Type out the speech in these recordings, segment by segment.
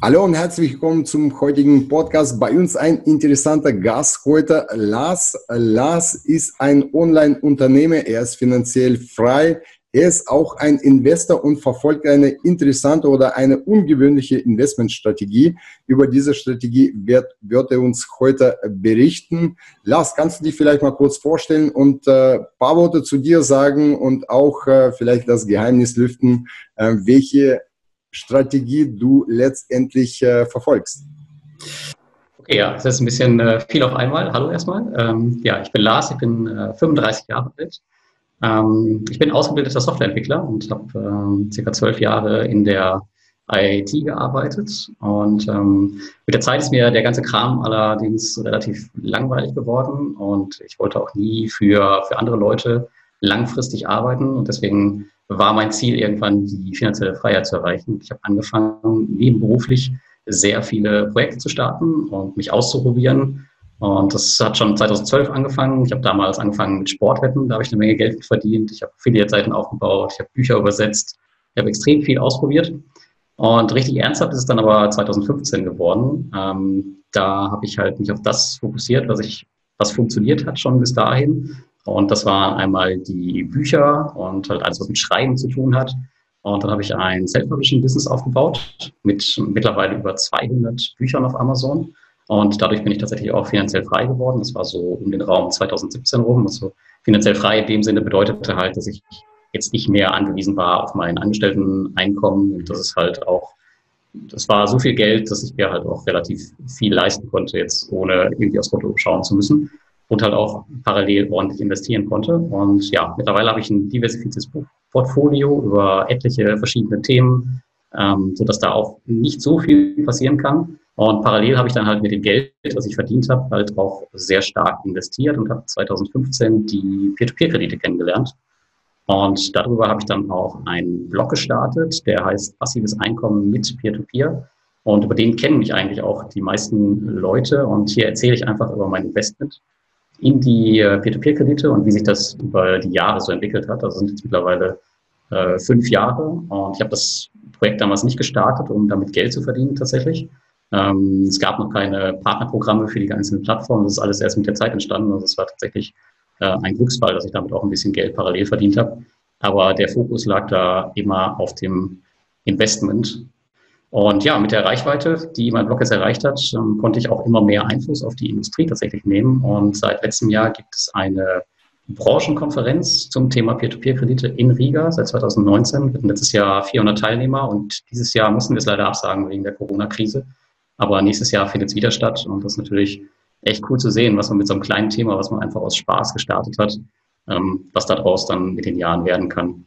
Hallo und herzlich willkommen zum heutigen Podcast. Bei uns ein interessanter Gast heute, Lars. Lars ist ein Online-Unternehmer, er ist finanziell frei. Er ist auch ein Investor und verfolgt eine interessante oder eine ungewöhnliche Investmentstrategie. Über diese Strategie wird, wird er uns heute berichten. Lars, kannst du dich vielleicht mal kurz vorstellen und äh, paar Worte zu dir sagen und auch äh, vielleicht das Geheimnis lüften, äh, welche Strategie du letztendlich äh, verfolgst. Okay, ja, das ist ein bisschen äh, viel auf einmal. Hallo erstmal. Ähm, ja, ich bin Lars, ich bin äh, 35 Jahre alt. Ähm, ich bin ausgebildeter Softwareentwickler und habe ähm, circa zwölf Jahre in der IT gearbeitet. Und ähm, mit der Zeit ist mir der ganze Kram allerdings relativ langweilig geworden und ich wollte auch nie für, für andere Leute langfristig arbeiten und deswegen war mein Ziel, irgendwann die finanzielle Freiheit zu erreichen. Ich habe angefangen, nebenberuflich sehr viele Projekte zu starten und mich auszuprobieren. Und das hat schon 2012 angefangen. Ich habe damals angefangen mit Sportwetten, da habe ich eine Menge Geld verdient. Ich habe Affiliate-Seiten aufgebaut, ich habe Bücher übersetzt, ich habe extrem viel ausprobiert. Und richtig ernsthaft ist es dann aber 2015 geworden. Ähm, da habe ich halt mich auf das fokussiert, was ich, was funktioniert hat schon bis dahin. Und das waren einmal die Bücher und halt alles, was mit Schreiben zu tun hat. Und dann habe ich ein Self-Publishing-Business aufgebaut mit mittlerweile über 200 Büchern auf Amazon. Und dadurch bin ich tatsächlich auch finanziell frei geworden. Das war so um den Raum 2017 rum. Also finanziell frei in dem Sinne bedeutete halt, dass ich jetzt nicht mehr angewiesen war auf mein Angestellteneinkommen. Und das ist halt auch, das war so viel Geld, dass ich mir halt auch relativ viel leisten konnte, jetzt ohne irgendwie aufs Konto schauen zu müssen und halt auch parallel ordentlich investieren konnte. Und ja, mittlerweile habe ich ein diversifiziertes Portfolio über etliche verschiedene Themen, ähm, so dass da auch nicht so viel passieren kann. Und parallel habe ich dann halt mit dem Geld, was ich verdient habe, halt auch sehr stark investiert und habe 2015 die Peer-to-Peer-Kredite kennengelernt. Und darüber habe ich dann auch einen Blog gestartet, der heißt Passives Einkommen mit Peer-to-Peer. -Peer. Und über den kennen mich eigentlich auch die meisten Leute. Und hier erzähle ich einfach über mein Investment in die äh, Peer-to-Peer-Kredite und wie sich das über die Jahre so entwickelt hat. Also sind jetzt mittlerweile äh, fünf Jahre und ich habe das Projekt damals nicht gestartet, um damit Geld zu verdienen tatsächlich. Ähm, es gab noch keine Partnerprogramme für die einzelnen Plattformen. Das ist alles erst mit der Zeit entstanden. Also es war tatsächlich äh, ein Glücksfall, dass ich damit auch ein bisschen Geld parallel verdient habe. Aber der Fokus lag da immer auf dem Investment und ja, mit der Reichweite, die mein Blog jetzt erreicht hat, ähm, konnte ich auch immer mehr Einfluss auf die Industrie tatsächlich nehmen. Und seit letztem Jahr gibt es eine Branchenkonferenz zum Thema Peer-to-Peer-Kredite in Riga seit 2019. Wir hatten letztes Jahr 400 Teilnehmer und dieses Jahr mussten wir es leider absagen wegen der Corona-Krise. Aber nächstes Jahr findet es wieder statt und das ist natürlich echt cool zu sehen, was man mit so einem kleinen Thema, was man einfach aus Spaß gestartet hat, ähm, was daraus dann mit den Jahren werden kann.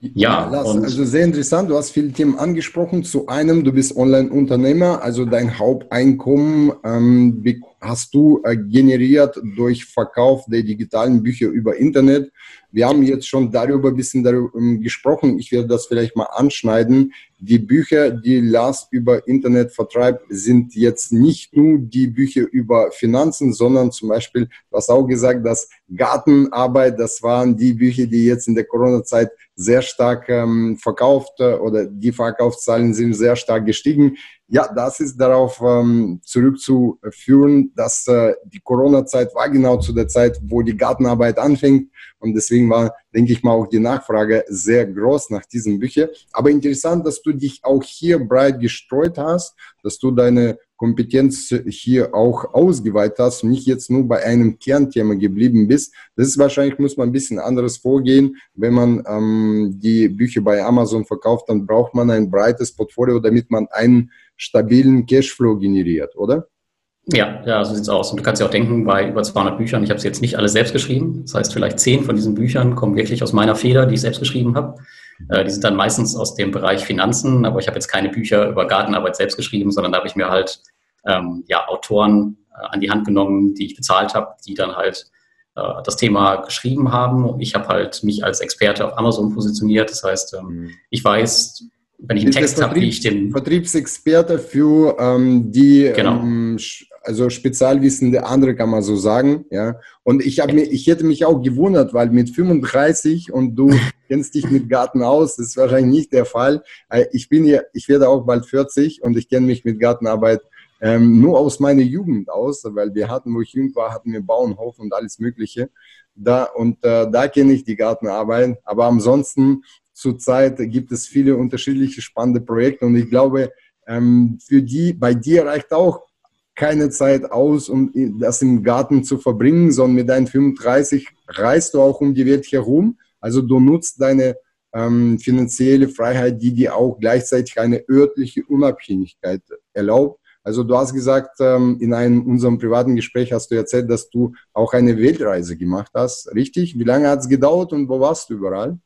Ja, ja also sehr interessant. Du hast viele Themen angesprochen. Zu einem, du bist Online-Unternehmer, also dein Haupteinkommen ähm, hast du äh, generiert durch Verkauf der digitalen Bücher über Internet. Wir haben jetzt schon darüber ein bisschen darüber ähm, gesprochen. Ich werde das vielleicht mal anschneiden. Die Bücher, die Lars über Internet vertreibt, sind jetzt nicht nur die Bücher über Finanzen, sondern zum Beispiel, hast auch gesagt, dass Gartenarbeit, das waren die Bücher, die jetzt in der Corona-Zeit sehr stark ähm, verkauft äh, oder die Verkaufszahlen sind sehr stark gestiegen. Ja, das ist darauf ähm, zurückzuführen, dass äh, die Corona-Zeit war genau zu der Zeit, wo die Gartenarbeit anfängt. Und deswegen war, denke ich mal, auch die Nachfrage sehr groß nach diesen Büchern. Aber interessant, dass du dich auch hier breit gestreut hast, dass du deine Kompetenz hier auch ausgeweitet hast und nicht jetzt nur bei einem Kernthema geblieben bist. Das ist wahrscheinlich, muss man ein bisschen anderes vorgehen. Wenn man ähm, die Bücher bei Amazon verkauft, dann braucht man ein breites Portfolio, damit man einen stabilen Cashflow generiert, oder? Ja, ja, so sieht's aus. Und du kannst ja auch denken, bei über 200 Büchern, ich habe es jetzt nicht alle selbst geschrieben. Das heißt, vielleicht zehn von diesen Büchern kommen wirklich aus meiner Feder, die ich selbst geschrieben habe. Äh, die sind dann meistens aus dem Bereich Finanzen, aber ich habe jetzt keine Bücher über Gartenarbeit selbst geschrieben, sondern da habe ich mir halt ähm, ja, Autoren äh, an die Hand genommen, die ich bezahlt habe, die dann halt äh, das Thema geschrieben haben. Ich habe halt mich als Experte auf Amazon positioniert. Das heißt, ähm, mhm. ich weiß, wenn ich einen Text habe, wie ich den. Vertriebsexperte für ähm, die genau. ähm, also Spezialwissen der andere, kann man so sagen. Ja. Und ich, habe mir, ich hätte mich auch gewundert, weil mit 35 und du kennst dich mit Garten aus, das ist wahrscheinlich nicht der Fall. Äh, ich bin ja, ich werde auch bald 40 und ich kenne mich mit Gartenarbeit ähm, nur aus meiner Jugend aus, weil wir hatten, wo ich jung war, hatten wir Bauernhof und alles Mögliche. Da, und äh, da kenne ich die Gartenarbeit. Aber ansonsten zurzeit gibt es viele unterschiedliche spannende Projekte und ich glaube, ähm, für die, bei dir reicht auch keine Zeit aus, um das im Garten zu verbringen, sondern mit deinen 35 reist du auch um die Welt herum. Also du nutzt deine ähm, finanzielle Freiheit, die dir auch gleichzeitig eine örtliche Unabhängigkeit erlaubt. Also du hast gesagt, ähm, in einem unserem privaten Gespräch hast du erzählt, dass du auch eine Weltreise gemacht hast. Richtig? Wie lange hat es gedauert und wo warst du überall?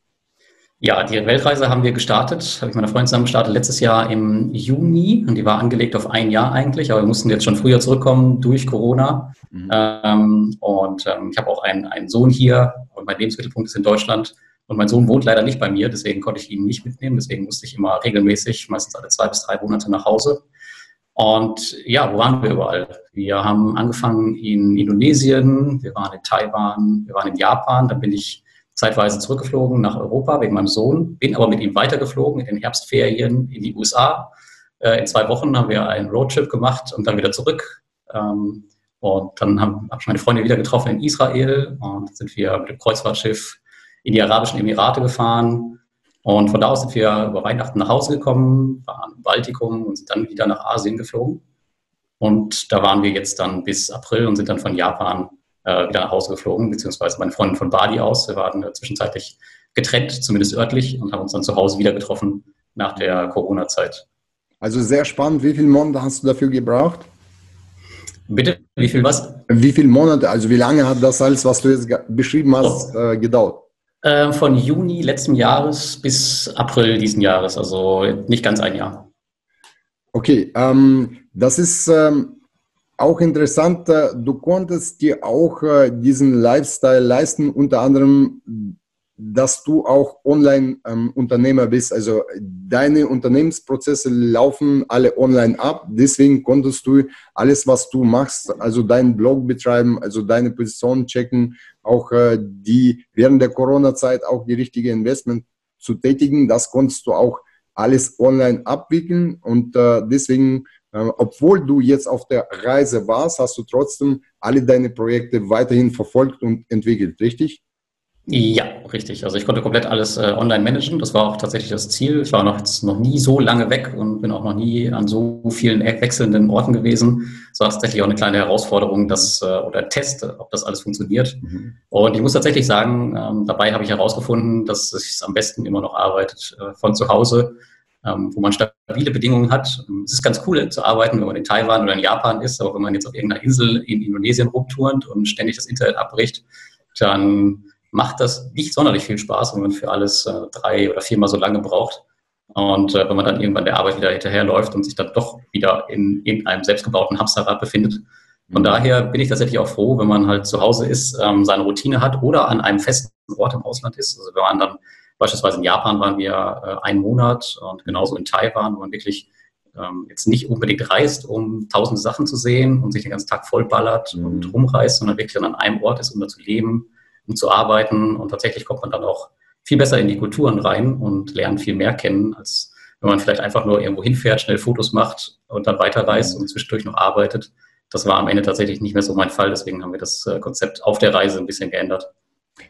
Ja, die Weltreise haben wir gestartet, habe ich mit meiner Freundin zusammen gestartet, letztes Jahr im Juni und die war angelegt auf ein Jahr eigentlich, aber wir mussten jetzt schon früher zurückkommen durch Corona. Mhm. Ähm, und ähm, ich habe auch einen, einen Sohn hier und mein Lebensmittelpunkt ist in Deutschland und mein Sohn wohnt leider nicht bei mir, deswegen konnte ich ihn nicht mitnehmen, deswegen musste ich immer regelmäßig, meistens alle zwei bis drei Monate nach Hause. Und ja, wo waren wir überall? Wir haben angefangen in Indonesien, wir waren in Taiwan, wir waren in Japan, dann bin ich zeitweise zurückgeflogen nach Europa wegen meinem Sohn, bin aber mit ihm weitergeflogen in den Herbstferien in die USA. Äh, in zwei Wochen haben wir einen Roadtrip gemacht und dann wieder zurück. Ähm, und dann habe hab ich meine Freunde wieder getroffen in Israel und sind wir mit dem Kreuzfahrtschiff in die Arabischen Emirate gefahren. Und von da aus sind wir über Weihnachten nach Hause gekommen, waren im Baltikum und sind dann wieder nach Asien geflogen. Und da waren wir jetzt dann bis April und sind dann von Japan äh, wieder nach Hause geflogen, beziehungsweise meine Freundin von Bali aus. Wir waren äh, zwischenzeitlich getrennt, zumindest örtlich, und haben uns dann zu Hause wieder getroffen nach der Corona-Zeit. Also sehr spannend. Wie viele Monate hast du dafür gebraucht? Bitte, wie viel was? Wie viele Monate, also wie lange hat das alles, was du jetzt beschrieben hast, oh. äh, gedauert? Äh, von Juni letzten Jahres bis April diesen Jahres, also nicht ganz ein Jahr. Okay, ähm, das ist ähm, auch interessant, äh, du konntest dir auch äh, diesen Lifestyle leisten, unter anderem, dass du auch Online-Unternehmer ähm, bist. Also deine Unternehmensprozesse laufen alle online ab. Deswegen konntest du alles, was du machst, also deinen Blog betreiben, also deine Position checken, auch äh, die während der Corona-Zeit auch die richtige Investment zu tätigen. Das konntest du auch alles online abwickeln und deswegen ähm, obwohl du jetzt auf der Reise warst, hast du trotzdem alle deine Projekte weiterhin verfolgt und entwickelt, richtig? Ja, richtig. Also ich konnte komplett alles äh, online managen. Das war auch tatsächlich das Ziel. Ich war noch, noch nie so lange weg und bin auch noch nie an so vielen wechselnden Orten gewesen. Es war tatsächlich auch eine kleine Herausforderung, dass, äh, oder Test, ob das alles funktioniert. Mhm. Und ich muss tatsächlich sagen, ähm, dabei habe ich herausgefunden, dass es am besten immer noch arbeitet äh, von zu Hause ähm, wo man stabile Bedingungen hat. Es ist ganz cool zu arbeiten, wenn man in Taiwan oder in Japan ist, aber wenn man jetzt auf irgendeiner Insel in Indonesien rumturnt und ständig das Internet abbricht, dann macht das nicht sonderlich viel Spaß, wenn man für alles äh, drei oder viermal so lange braucht. Und äh, wenn man dann irgendwann der Arbeit wieder hinterherläuft und sich dann doch wieder in irgendeinem selbstgebauten Hamsterrad befindet. Von mhm. daher bin ich tatsächlich auch froh, wenn man halt zu Hause ist, ähm, seine Routine hat oder an einem festen Ort im Ausland ist. Also wenn man dann Beispielsweise in Japan waren wir äh, einen Monat und genauso in Taiwan, wo man wirklich ähm, jetzt nicht unbedingt reist, um tausende Sachen zu sehen und sich den ganzen Tag vollballert mhm. und rumreist, sondern wirklich an einem Ort ist, um da zu leben, um zu arbeiten. Und tatsächlich kommt man dann auch viel besser in die Kulturen rein und lernt viel mehr kennen, als wenn man vielleicht einfach nur irgendwo hinfährt, schnell Fotos macht und dann weiterreist mhm. und zwischendurch noch arbeitet. Das war am Ende tatsächlich nicht mehr so mein Fall, deswegen haben wir das äh, Konzept auf der Reise ein bisschen geändert.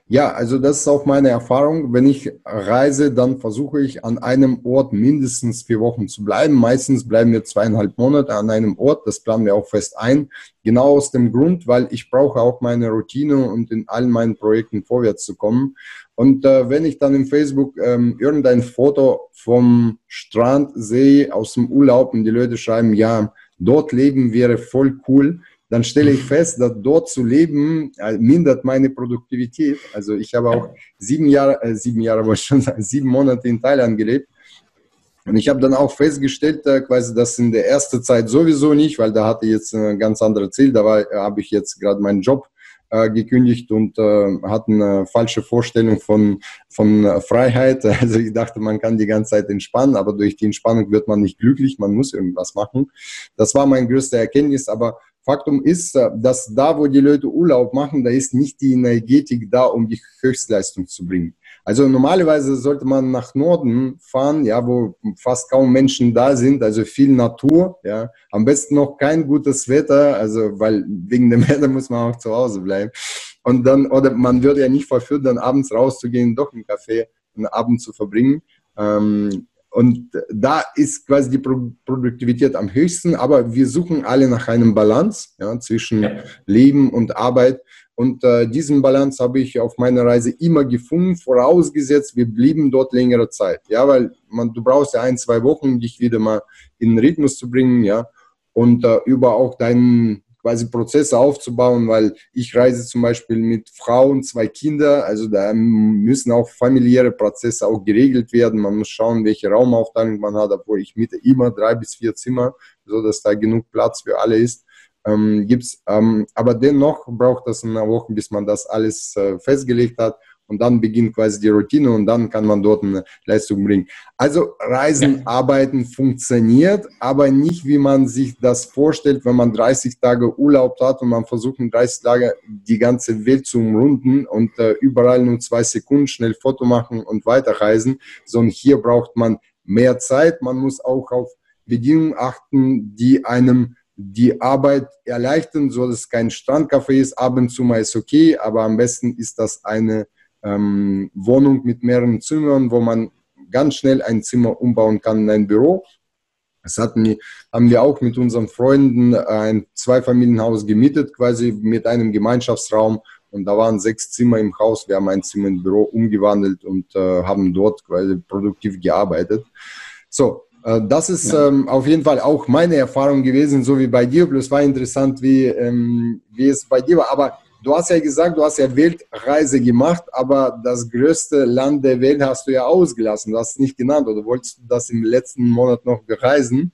Ja, also das ist auch meine Erfahrung. Wenn ich reise, dann versuche ich an einem Ort mindestens vier Wochen zu bleiben. Meistens bleiben wir zweieinhalb Monate an einem Ort. Das planen wir auch fest ein. Genau aus dem Grund, weil ich brauche auch meine Routine und in allen meinen Projekten vorwärts zu kommen. Und äh, wenn ich dann im Facebook ähm, irgendein Foto vom Strand sehe aus dem Urlaub und die Leute schreiben, ja, dort leben wäre voll cool, dann stelle ich fest, dass dort zu leben äh, mindert meine Produktivität. Also ich habe auch sieben Jahre, äh, sieben Jahre, wollte ich schon sagen, sieben Monate in Thailand gelebt. Und ich habe dann auch festgestellt, äh, quasi das in der ersten Zeit sowieso nicht, weil da hatte ich jetzt ein ganz anderes Ziel. Da äh, habe ich jetzt gerade meinen Job äh, gekündigt und äh, hatten eine falsche Vorstellung von, von äh, Freiheit. Also ich dachte, man kann die ganze Zeit entspannen, aber durch die Entspannung wird man nicht glücklich, man muss irgendwas machen. Das war mein größter Erkenntnis, aber Faktum ist, äh, dass da, wo die Leute Urlaub machen, da ist nicht die Energetik da, um die Höchstleistung zu bringen. Also normalerweise sollte man nach Norden fahren, ja, wo fast kaum Menschen da sind, also viel Natur, ja. Am besten noch kein gutes Wetter, also weil wegen dem Wetter muss man auch zu Hause bleiben. Und dann, oder man würde ja nicht verführt, dann abends rauszugehen, doch im Café einen Abend zu verbringen. Ähm, und da ist quasi die Pro Produktivität am höchsten, aber wir suchen alle nach einem Balance ja, zwischen ja. Leben und Arbeit. Und äh, diesen Balance habe ich auf meiner Reise immer gefunden, vorausgesetzt, wir blieben dort längere Zeit. Ja, weil man, du brauchst ja ein, zwei Wochen, um dich wieder mal in den Rhythmus zu bringen, ja. Und äh, über auch deinen quasi Prozesse aufzubauen, weil ich reise zum Beispiel mit Frauen, zwei Kinder, also da müssen auch familiäre Prozesse auch geregelt werden. Man muss schauen, welche Raumaufteilung man hat, obwohl ich miete immer drei bis vier Zimmer, so dass da genug Platz für alle ist ähm, gibt's. Ähm, aber dennoch braucht das eine Woche, bis man das alles äh, festgelegt hat. Und dann beginnt quasi die Routine und dann kann man dort eine Leistung bringen. Also Reisen, ja. Arbeiten funktioniert, aber nicht, wie man sich das vorstellt, wenn man 30 Tage Urlaub hat und man versucht in 30 Tagen die ganze Welt zu umrunden und äh, überall nur zwei Sekunden schnell Foto machen und weiterreisen, sondern hier braucht man mehr Zeit. Man muss auch auf Bedingungen achten, die einem die Arbeit erleichtern, so dass es kein Strandcafé ist. Ab und zu mal ist okay, aber am besten ist das eine ähm, Wohnung mit mehreren Zimmern, wo man ganz schnell ein Zimmer umbauen kann in ein Büro. Das hatten, haben wir auch mit unseren Freunden ein Zweifamilienhaus gemietet, quasi mit einem Gemeinschaftsraum. Und da waren sechs Zimmer im Haus. Wir haben ein Zimmer im Büro umgewandelt und äh, haben dort quasi produktiv gearbeitet. So, äh, das ist ja. ähm, auf jeden Fall auch meine Erfahrung gewesen, so wie bei dir. Bloß war interessant, wie, ähm, wie es bei dir war. Aber du hast ja gesagt, du hast ja Weltreise gemacht, aber das größte Land der Welt hast du ja ausgelassen. Du hast es nicht genannt oder wolltest du das im letzten Monat noch bereisen?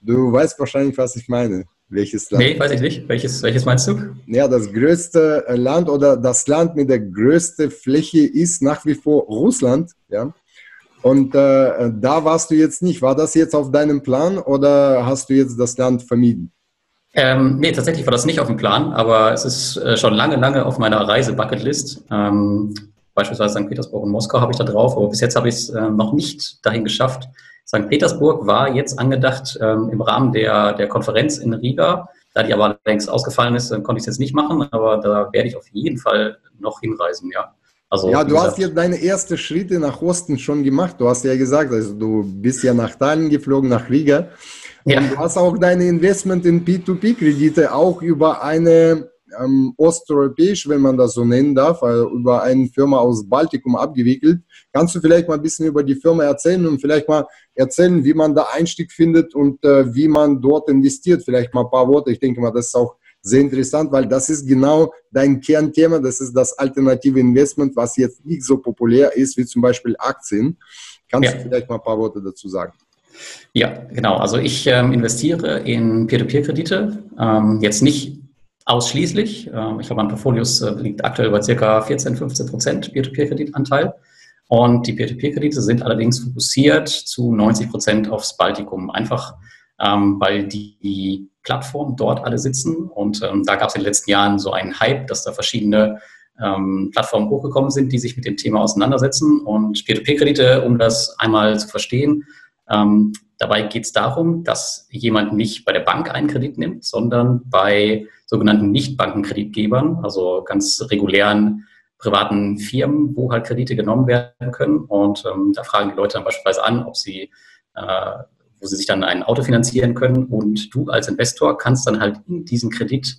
Du weißt wahrscheinlich, was ich meine. Welches Land? Nee, weiß ich nicht. Welches, welches meinst du? Ja, das größte Land oder das Land mit der größten Fläche ist nach wie vor Russland. Ja. Und äh, da warst du jetzt nicht. War das jetzt auf deinem Plan oder hast du jetzt das Land vermieden? Ähm, nee, tatsächlich war das nicht auf dem Plan, aber es ist äh, schon lange, lange auf meiner Reise-Bucketlist. Ähm, beispielsweise St. Petersburg und Moskau habe ich da drauf, aber bis jetzt habe ich es äh, noch nicht dahin geschafft. St. Petersburg war jetzt angedacht ähm, im Rahmen der, der Konferenz in Riga. Da die aber längst ausgefallen ist, konnte ich es jetzt nicht machen, aber da werde ich auf jeden Fall noch hinreisen, ja. Also, ja, du hast jetzt deine ersten Schritte nach Osten schon gemacht. Du hast ja gesagt, also du bist ja nach Tallinn geflogen, nach Riga. Ja. Und du hast auch deine Investment in P2P-Kredite auch über eine ähm, osteuropäisch, wenn man das so nennen darf, also über eine Firma aus Baltikum abgewickelt. Kannst du vielleicht mal ein bisschen über die Firma erzählen und vielleicht mal erzählen, wie man da Einstieg findet und äh, wie man dort investiert? Vielleicht mal ein paar Worte. Ich denke mal, das ist auch sehr interessant, weil das ist genau dein Kernthema. Das ist das alternative Investment, was jetzt nicht so populär ist wie zum Beispiel Aktien. Kannst ja. du vielleicht mal ein paar Worte dazu sagen? Ja, genau. Also ich ähm, investiere in Peer-to-Peer-Kredite. Ähm, jetzt nicht ausschließlich. Ähm, ich glaube, mein Portfolio äh, liegt aktuell bei circa 14, 15 Prozent Peer-to-Peer-Kreditanteil. Und die Peer-to-Peer-Kredite sind allerdings fokussiert zu 90 Prozent aufs Baltikum. Einfach ähm, weil die Plattformen dort alle sitzen. Und ähm, da gab es in den letzten Jahren so einen Hype, dass da verschiedene ähm, Plattformen hochgekommen sind, die sich mit dem Thema auseinandersetzen. Und Peer-to-Peer-Kredite, um das einmal zu verstehen, ähm, dabei geht es darum, dass jemand nicht bei der Bank einen Kredit nimmt, sondern bei sogenannten Nichtbankenkreditgebern, also ganz regulären privaten Firmen, wo halt Kredite genommen werden können. Und ähm, da fragen die Leute dann beispielsweise an, ob sie äh, wo sie sich dann ein Auto finanzieren können und du als Investor kannst dann halt in diesen Kredit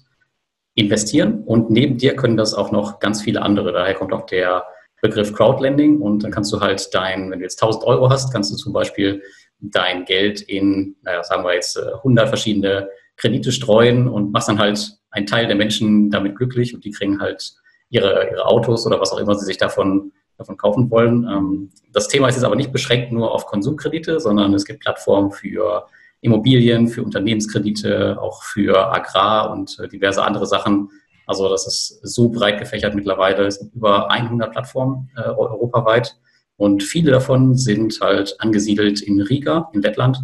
investieren und neben dir können das auch noch ganz viele andere. Daher kommt auch der Begriff Crowdlending und dann kannst du halt dein, wenn du jetzt 1000 Euro hast, kannst du zum Beispiel dein Geld in, naja, sagen wir jetzt 100 verschiedene Kredite streuen und machst dann halt einen Teil der Menschen damit glücklich und die kriegen halt ihre, ihre Autos oder was auch immer sie sich davon davon kaufen wollen. Ähm, das Thema ist jetzt aber nicht beschränkt nur auf Konsumkredite, sondern es gibt Plattformen für Immobilien, für Unternehmenskredite, auch für Agrar und äh, diverse andere Sachen. Also das ist so breit gefächert mittlerweile. Es gibt über 100 Plattformen äh, europaweit und viele davon sind halt angesiedelt in Riga, in Lettland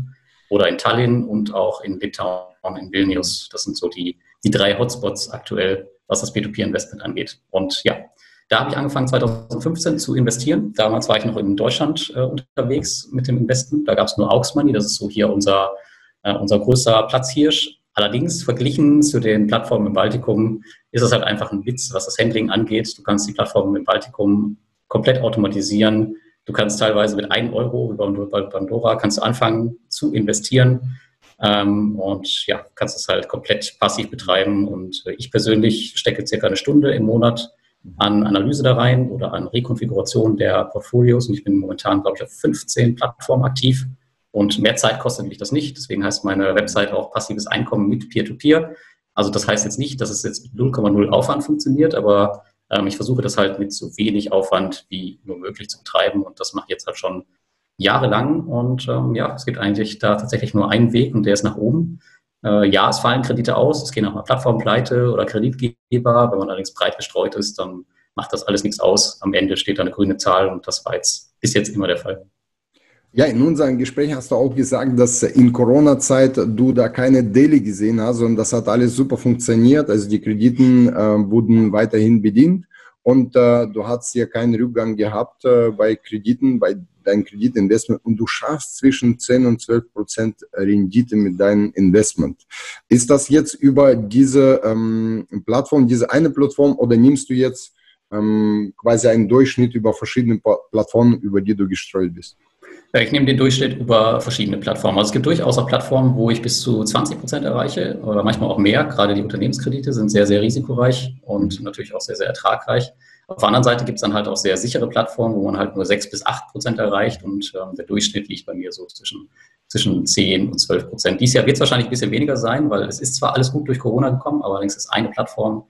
oder in Tallinn und auch in Litauen, in Vilnius. Das sind so die die drei Hotspots aktuell, was das P2P-Investment angeht. Und ja, da habe ich angefangen 2015 zu investieren. Damals war ich noch in Deutschland äh, unterwegs mit dem Investment. Da gab es nur Aux Money, das ist so hier unser, äh, unser größter Platzhirsch. Allerdings verglichen zu den Plattformen im Baltikum ist es halt einfach ein Witz, was das Handling angeht. Du kannst die Plattformen im Baltikum komplett automatisieren. Du kannst teilweise mit einem Euro über Pandora kannst du anfangen zu investieren ähm, und ja, kannst es halt komplett passiv betreiben. Und äh, ich persönlich stecke circa eine Stunde im Monat an Analyse da rein oder an Rekonfiguration der Portfolios. Und ich bin momentan, glaube ich, auf 15 Plattformen aktiv. Und mehr Zeit kostet mich das nicht. Deswegen heißt meine Website auch passives Einkommen mit Peer-to-Peer. -Peer. Also das heißt jetzt nicht, dass es jetzt mit 0,0 Aufwand funktioniert, aber ähm, ich versuche das halt mit so wenig Aufwand wie nur möglich zu betreiben. Und das mache ich jetzt halt schon jahrelang. Und ähm, ja, es gibt eigentlich da tatsächlich nur einen Weg und der ist nach oben. Äh, ja, es fallen Kredite aus, es gehen auch mal Plattformpleite oder Kreditgeber. Wenn man allerdings breit gestreut ist, dann macht das alles nichts aus. Am Ende steht da eine grüne Zahl und das war jetzt, ist jetzt immer der Fall. Ja, in unserem Gespräch hast du auch gesagt, dass in Corona-Zeit du da keine Daily gesehen hast, und das hat alles super funktioniert. Also die Krediten äh, wurden weiterhin bedient und äh, du hast hier keinen Rückgang gehabt äh, bei Krediten, bei deinem Kreditinvestment und du schaffst zwischen 10 und 12 Prozent Rendite mit deinem Investment. Ist das jetzt über diese ähm, Plattform, diese eine Plattform oder nimmst du jetzt ähm, quasi einen Durchschnitt über verschiedene Plattformen, über die du gestreut bist? Ich nehme den Durchschnitt über verschiedene Plattformen. Also es gibt durchaus auch Plattformen, wo ich bis zu 20 Prozent erreiche oder manchmal auch mehr. Gerade die Unternehmenskredite sind sehr, sehr risikoreich und natürlich auch sehr, sehr ertragreich. Auf der anderen Seite gibt es dann halt auch sehr sichere Plattformen, wo man halt nur 6 bis 8 Prozent erreicht und ähm, der Durchschnitt liegt bei mir so zwischen, zwischen 10 und 12 Prozent. Dieses Jahr wird es wahrscheinlich ein bisschen weniger sein, weil es ist zwar alles gut durch Corona gekommen, aber allerdings ist eine Plattform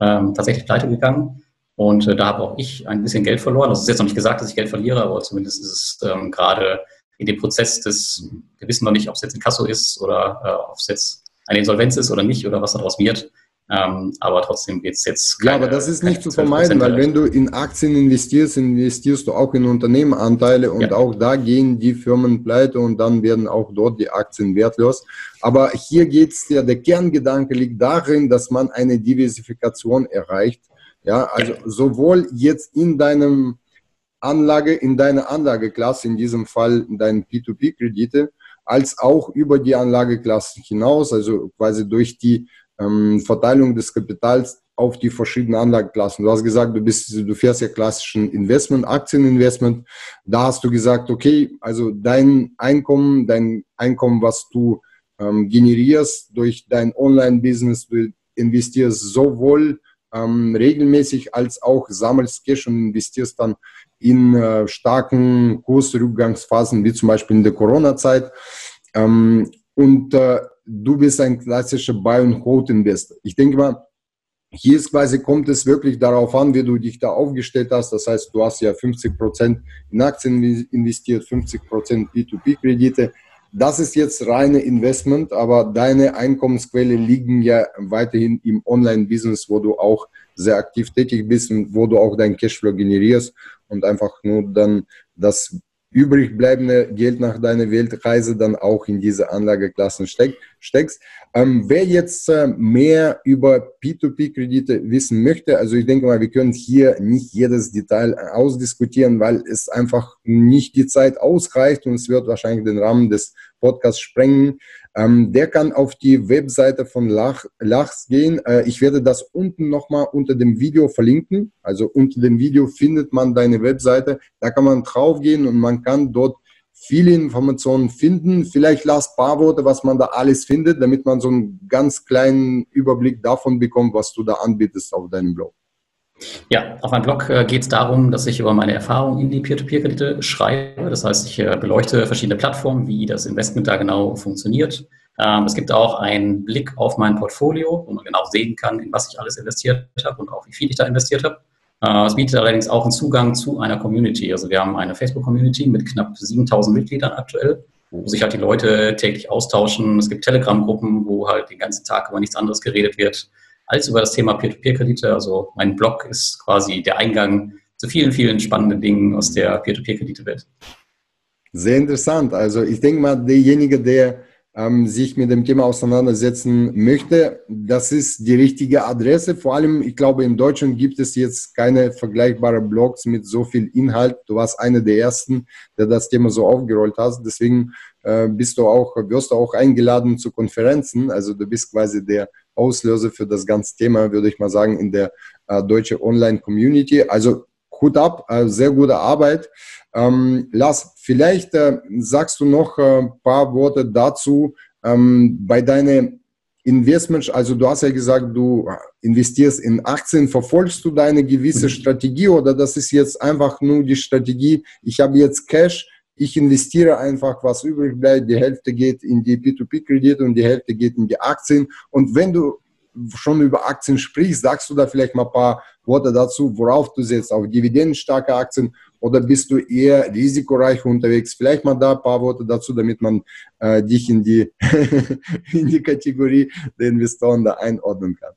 ähm, tatsächlich pleite gegangen. Und äh, da habe auch ich ein bisschen Geld verloren. Das ist jetzt noch nicht gesagt, dass ich Geld verliere, aber zumindest ist es ähm, gerade in dem Prozess des, wir wissen noch nicht, ob es jetzt ein Kasso ist oder äh, ob es jetzt eine Insolvenz ist oder nicht oder was daraus wird. Ähm, aber trotzdem wird es jetzt. Keine, ja, aber das ist nicht zu vermeiden, weil wenn du in Aktien investierst, investierst du auch in Unternehmenanteile und ja. auch da gehen die Firmen pleite und dann werden auch dort die Aktien wertlos. Aber hier geht es ja, der Kerngedanke liegt darin, dass man eine Diversifikation erreicht ja, also sowohl jetzt in deinem Anlage, in deiner Anlageklasse, in diesem Fall in deinen P2P-Kredite, als auch über die Anlageklassen hinaus, also quasi durch die ähm, Verteilung des Kapitals auf die verschiedenen Anlageklassen. Du hast gesagt, du bist, du fährst ja klassischen Investment, Aktieninvestment. Da hast du gesagt, okay, also dein Einkommen, dein Einkommen, was du ähm, generierst durch dein Online-Business, du investierst sowohl ähm, regelmäßig als auch sammelst Cash und investierst dann in äh, starken Kursrückgangsphasen, wie zum Beispiel in der Corona-Zeit. Ähm, und äh, du bist ein klassischer Buy-and-Hold-Investor. Ich denke mal, hier ist quasi, kommt es wirklich darauf an, wie du dich da aufgestellt hast. Das heißt, du hast ja 50 Prozent in Aktien investiert, 50 Prozent P2P-Kredite. Das ist jetzt reine Investment, aber deine Einkommensquelle liegen ja weiterhin im Online-Business, wo du auch sehr aktiv tätig bist und wo du auch deinen Cashflow generierst und einfach nur dann das übrig bleibende Geld nach deiner Weltreise dann auch in diese Anlageklassen steck, steckst. Ähm, wer jetzt äh, mehr über P2P-Kredite wissen möchte, also ich denke mal, wir können hier nicht jedes Detail ausdiskutieren, weil es einfach nicht die Zeit ausreicht und es wird wahrscheinlich den Rahmen des Podcasts sprengen. Ähm, der kann auf die Webseite von Lach, Lachs gehen. Äh, ich werde das unten nochmal unter dem Video verlinken. Also unter dem Video findet man deine Webseite. Da kann man draufgehen und man kann dort viele Informationen finden. Vielleicht las paar Worte, was man da alles findet, damit man so einen ganz kleinen Überblick davon bekommt, was du da anbietest auf deinem Blog. Ja, auf meinem Blog äh, geht es darum, dass ich über meine Erfahrungen in die Peer-to-Peer-Kredite schreibe. Das heißt, ich äh, beleuchte verschiedene Plattformen, wie das Investment da genau funktioniert. Ähm, es gibt auch einen Blick auf mein Portfolio, wo man genau sehen kann, in was ich alles investiert habe und auch wie viel ich da investiert habe. Äh, es bietet allerdings auch einen Zugang zu einer Community. Also wir haben eine Facebook-Community mit knapp 7000 Mitgliedern aktuell, wo sich halt die Leute täglich austauschen. Es gibt Telegram-Gruppen, wo halt den ganzen Tag über nichts anderes geredet wird als über das Thema Peer-to-Peer-Kredite. Also mein Blog ist quasi der Eingang zu vielen, vielen spannenden Dingen aus der Peer-to-Peer-Kredite-Welt. Sehr interessant. Also ich denke mal, derjenige, der ähm, sich mit dem Thema auseinandersetzen möchte, das ist die richtige Adresse. Vor allem, ich glaube, in Deutschland gibt es jetzt keine vergleichbaren Blogs mit so viel Inhalt. Du warst einer der ersten, der das Thema so aufgerollt hast. Deswegen äh, bist du auch, wirst du auch eingeladen zu Konferenzen. Also du bist quasi der Auslöser für das ganze Thema, würde ich mal sagen, in der äh, deutsche Online-Community. Also Hut ab, äh, sehr gute Arbeit. Ähm, Lars, vielleicht äh, sagst du noch ein äh, paar Worte dazu ähm, bei deinen Investments. Also du hast ja gesagt, du investierst in Aktien. Verfolgst du deine gewisse mhm. Strategie oder das ist jetzt einfach nur die Strategie, ich habe jetzt Cash, ich investiere einfach, was übrig bleibt. Die Hälfte geht in die P2P-Kredite und die Hälfte geht in die Aktien. Und wenn du schon über Aktien sprichst, sagst du da vielleicht mal ein paar Worte dazu, worauf du setzt, auf dividendenstarke Aktien oder bist du eher risikoreich unterwegs? Vielleicht mal da ein paar Worte dazu, damit man äh, dich in die, in die Kategorie der Investoren da einordnen kann.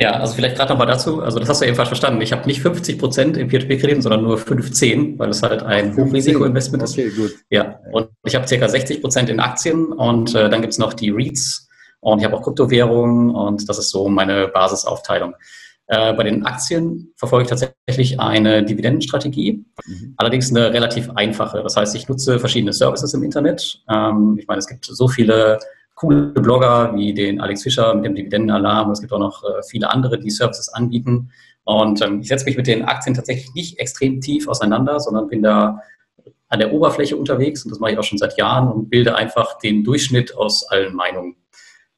Ja, also vielleicht gerade nochmal dazu, also das hast du ebenfalls verstanden. Ich habe nicht 50 Prozent in Peer-to-Peer-Krediten, sondern nur 15, weil es halt ein Hochrisiko-Investment ist. Okay, gut. Ja, und ich habe circa 60 Prozent in Aktien und äh, dann gibt es noch die REITs und ich habe auch Kryptowährungen und das ist so meine Basisaufteilung. Äh, bei den Aktien verfolge ich tatsächlich eine Dividendenstrategie, mhm. allerdings eine relativ einfache. Das heißt, ich nutze verschiedene Services im Internet. Ähm, ich meine, es gibt so viele coole Blogger wie den Alex Fischer mit dem Dividendenalarm. Es gibt auch noch äh, viele andere, die Services anbieten. Und ähm, ich setze mich mit den Aktien tatsächlich nicht extrem tief auseinander, sondern bin da an der Oberfläche unterwegs und das mache ich auch schon seit Jahren und bilde einfach den Durchschnitt aus allen Meinungen.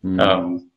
Mhm. Ähm,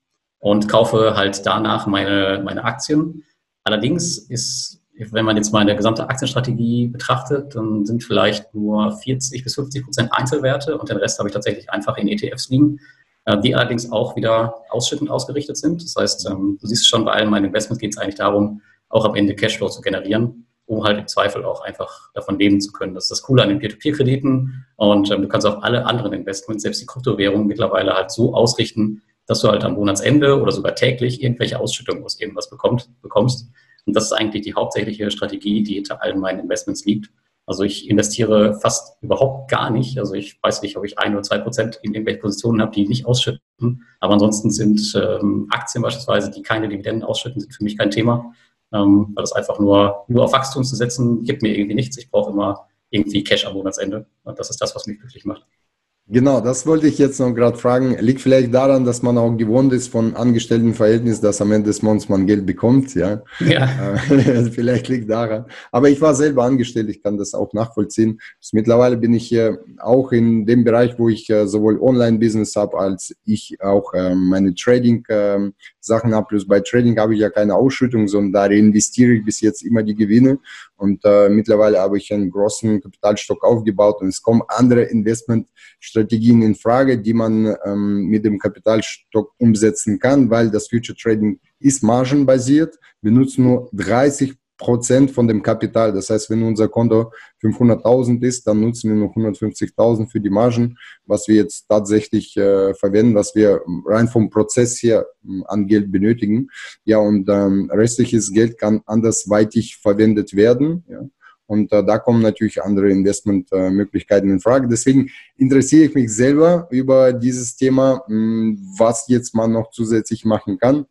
und kaufe halt danach meine, meine Aktien. Allerdings ist, wenn man jetzt meine gesamte Aktienstrategie betrachtet, dann sind vielleicht nur 40 bis 50 Prozent Einzelwerte und den Rest habe ich tatsächlich einfach in ETFs liegen, äh, die allerdings auch wieder ausschüttend ausgerichtet sind. Das heißt, ähm, du siehst schon, bei allen meinen Investments geht es eigentlich darum, auch am Ende Cashflow zu generieren, um halt im Zweifel auch einfach davon leben zu können. Das ist das Coole an den Peer-to-Peer-Krediten und ähm, du kannst auch alle anderen Investments, selbst die Kryptowährungen mittlerweile halt so ausrichten, dass du halt am Monatsende oder sogar täglich irgendwelche Ausschüttungen aus irgendwas bekommt, bekommst. Und das ist eigentlich die hauptsächliche Strategie, die hinter allen meinen Investments liegt. Also ich investiere fast überhaupt gar nicht. Also ich weiß nicht, ob ich ein oder zwei Prozent in irgendwelche Positionen habe, die nicht ausschütten. Aber ansonsten sind ähm, Aktien beispielsweise, die keine Dividenden ausschütten, sind für mich kein Thema. Ähm, weil das einfach nur, nur auf Wachstum zu setzen, gibt mir irgendwie nichts. Ich brauche immer irgendwie Cash am Monatsende. Und das ist das, was mich glücklich macht. Genau, das wollte ich jetzt noch gerade fragen. Liegt vielleicht daran, dass man auch gewohnt ist von Angestelltenverhältnis, dass am Ende des Monats man Geld bekommt, ja. Ja. Äh, vielleicht liegt daran. Aber ich war selber angestellt, ich kann das auch nachvollziehen. Mittlerweile bin ich äh, auch in dem Bereich, wo ich äh, sowohl Online-Business habe, als ich auch ähm, meine Trading-Sachen ähm, habe. Plus bei Trading habe ich ja keine Ausschüttung, sondern da reinvestiere ich bis jetzt immer die Gewinne. Und äh, mittlerweile habe ich einen großen Kapitalstock aufgebaut und es kommen andere Investmentstrategien in Frage, die man ähm, mit dem Kapitalstock umsetzen kann, weil das Future Trading ist margenbasiert. Nutzen nur 30 Prozent von dem Kapital. Das heißt, wenn unser Konto 500.000 ist, dann nutzen wir nur 150.000 für die Margen, was wir jetzt tatsächlich äh, verwenden, was wir rein vom Prozess her äh, an Geld benötigen. Ja, und ähm, restliches Geld kann andersweitig verwendet werden. Ja. Und äh, da kommen natürlich andere Investmentmöglichkeiten in Frage. Deswegen interessiere ich mich selber über dieses Thema, mh, hm, was jetzt man noch zusätzlich machen kann.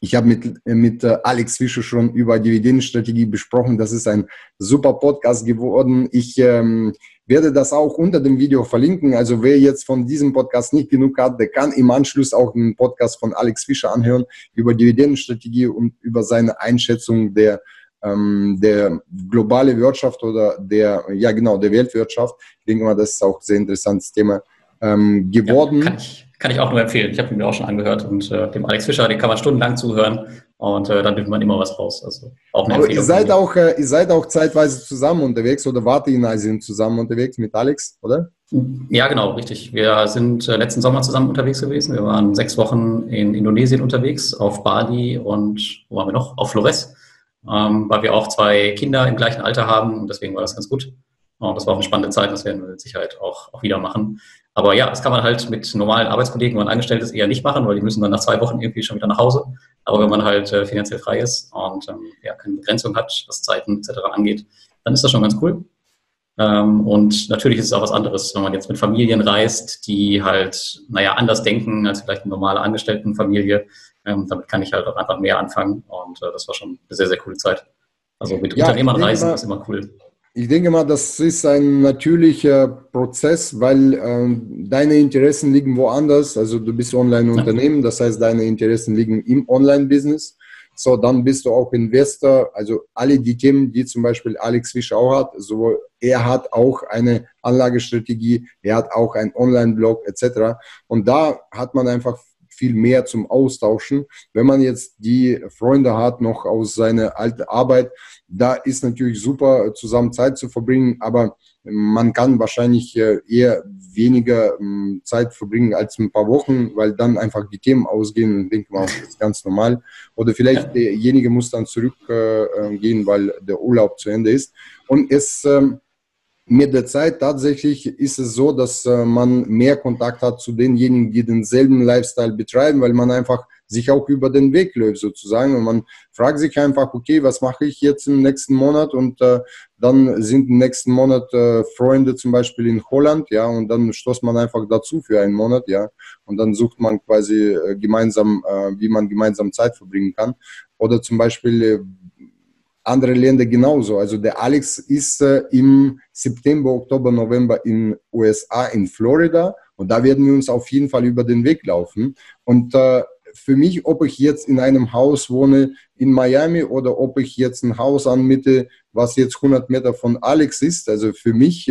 Ich habe mit, mit äh, Alex Fischer schon über Dividendenstrategie besprochen. Das ist ein super Podcast geworden. Ich ähm, werde das auch unter dem Video verlinken. Also wer jetzt von diesem Podcast nicht genug hat, der kann im Anschluss auch den Podcast von Alex Fischer anhören über Dividendenstrategie und über seine Einschätzung der ähm, der globale Wirtschaft oder der, ja genau, der Weltwirtschaft. Ich denke mal, das ist auch ein sehr interessantes Thema ähm, geworden. Ja, kann ich auch nur empfehlen. Ich habe ihn mir auch schon angehört und äh, dem Alex Fischer, den kann man stundenlang zuhören und äh, dann nimmt man immer was raus. Also auch eine Aber ihr seid auch, äh, ihr seid auch zeitweise zusammen unterwegs oder wart ihr in Asien zusammen unterwegs mit Alex, oder? Ja, genau, richtig. Wir sind äh, letzten Sommer zusammen unterwegs gewesen. Wir waren sechs Wochen in Indonesien unterwegs, auf Bali und wo waren wir noch? Auf Flores, ähm, weil wir auch zwei Kinder im gleichen Alter haben und deswegen war das ganz gut. Und das war auch eine spannende Zeit, das werden wir mit Sicherheit auch, auch wieder machen. Aber ja, das kann man halt mit normalen Arbeitskollegen, wenn man angestellt ist, eher nicht machen, weil die müssen dann nach zwei Wochen irgendwie schon wieder nach Hause. Aber wenn man halt äh, finanziell frei ist und ähm, ja, keine Begrenzung hat, was Zeiten etc. angeht, dann ist das schon ganz cool. Ähm, und natürlich ist es auch was anderes, wenn man jetzt mit Familien reist, die halt, naja, anders denken als vielleicht eine normale Angestelltenfamilie. Ähm, damit kann ich halt auch einfach mehr anfangen. Und äh, das war schon eine sehr, sehr coole Zeit. Also mit ja, Unternehmern reisen ist immer cool. Ich denke mal, das ist ein natürlicher Prozess, weil ähm, deine Interessen liegen woanders. Also du bist Online-Unternehmen, das heißt, deine Interessen liegen im Online-Business. So, dann bist du auch Investor. Also alle die Themen, die zum Beispiel Alex Fisch auch hat, so er hat auch eine Anlagestrategie, er hat auch einen Online-Blog etc. Und da hat man einfach viel mehr zum Austauschen. Wenn man jetzt die Freunde hat, noch aus seiner alten Arbeit, da ist natürlich super, zusammen Zeit zu verbringen, aber man kann wahrscheinlich äh, eher weniger ähm, Zeit verbringen als ein paar Wochen, weil dann einfach die Themen ausgehen und denke mal, das ist ganz normal. Oder vielleicht derjenige muss dann zurückgehen, äh, weil der Urlaub zu Ende ist. Und es ähm, mit der Zeit tatsächlich ist es so, dass äh, man mehr Kontakt hat zu denjenigen, die denselben Lifestyle betreiben, weil man einfach sich auch über den Weg läuft sozusagen. Und man fragt sich einfach, okay, was mache ich jetzt im nächsten Monat? Und äh, dann sind im nächsten Monat äh, Freunde zum Beispiel in Holland, ja, und dann stoßt man einfach dazu für einen Monat, ja, und dann sucht man quasi äh, gemeinsam, äh, wie man gemeinsam Zeit verbringen kann. Oder zum Beispiel äh, andere Länder genauso. Also der Alex ist äh, im September, Oktober, November in USA, in Florida und da werden wir uns auf jeden Fall über den Weg laufen. Und äh, für mich, ob ich jetzt in einem Haus wohne in Miami oder ob ich jetzt ein Haus anmiete, was jetzt 100 Meter von Alex ist, also für mich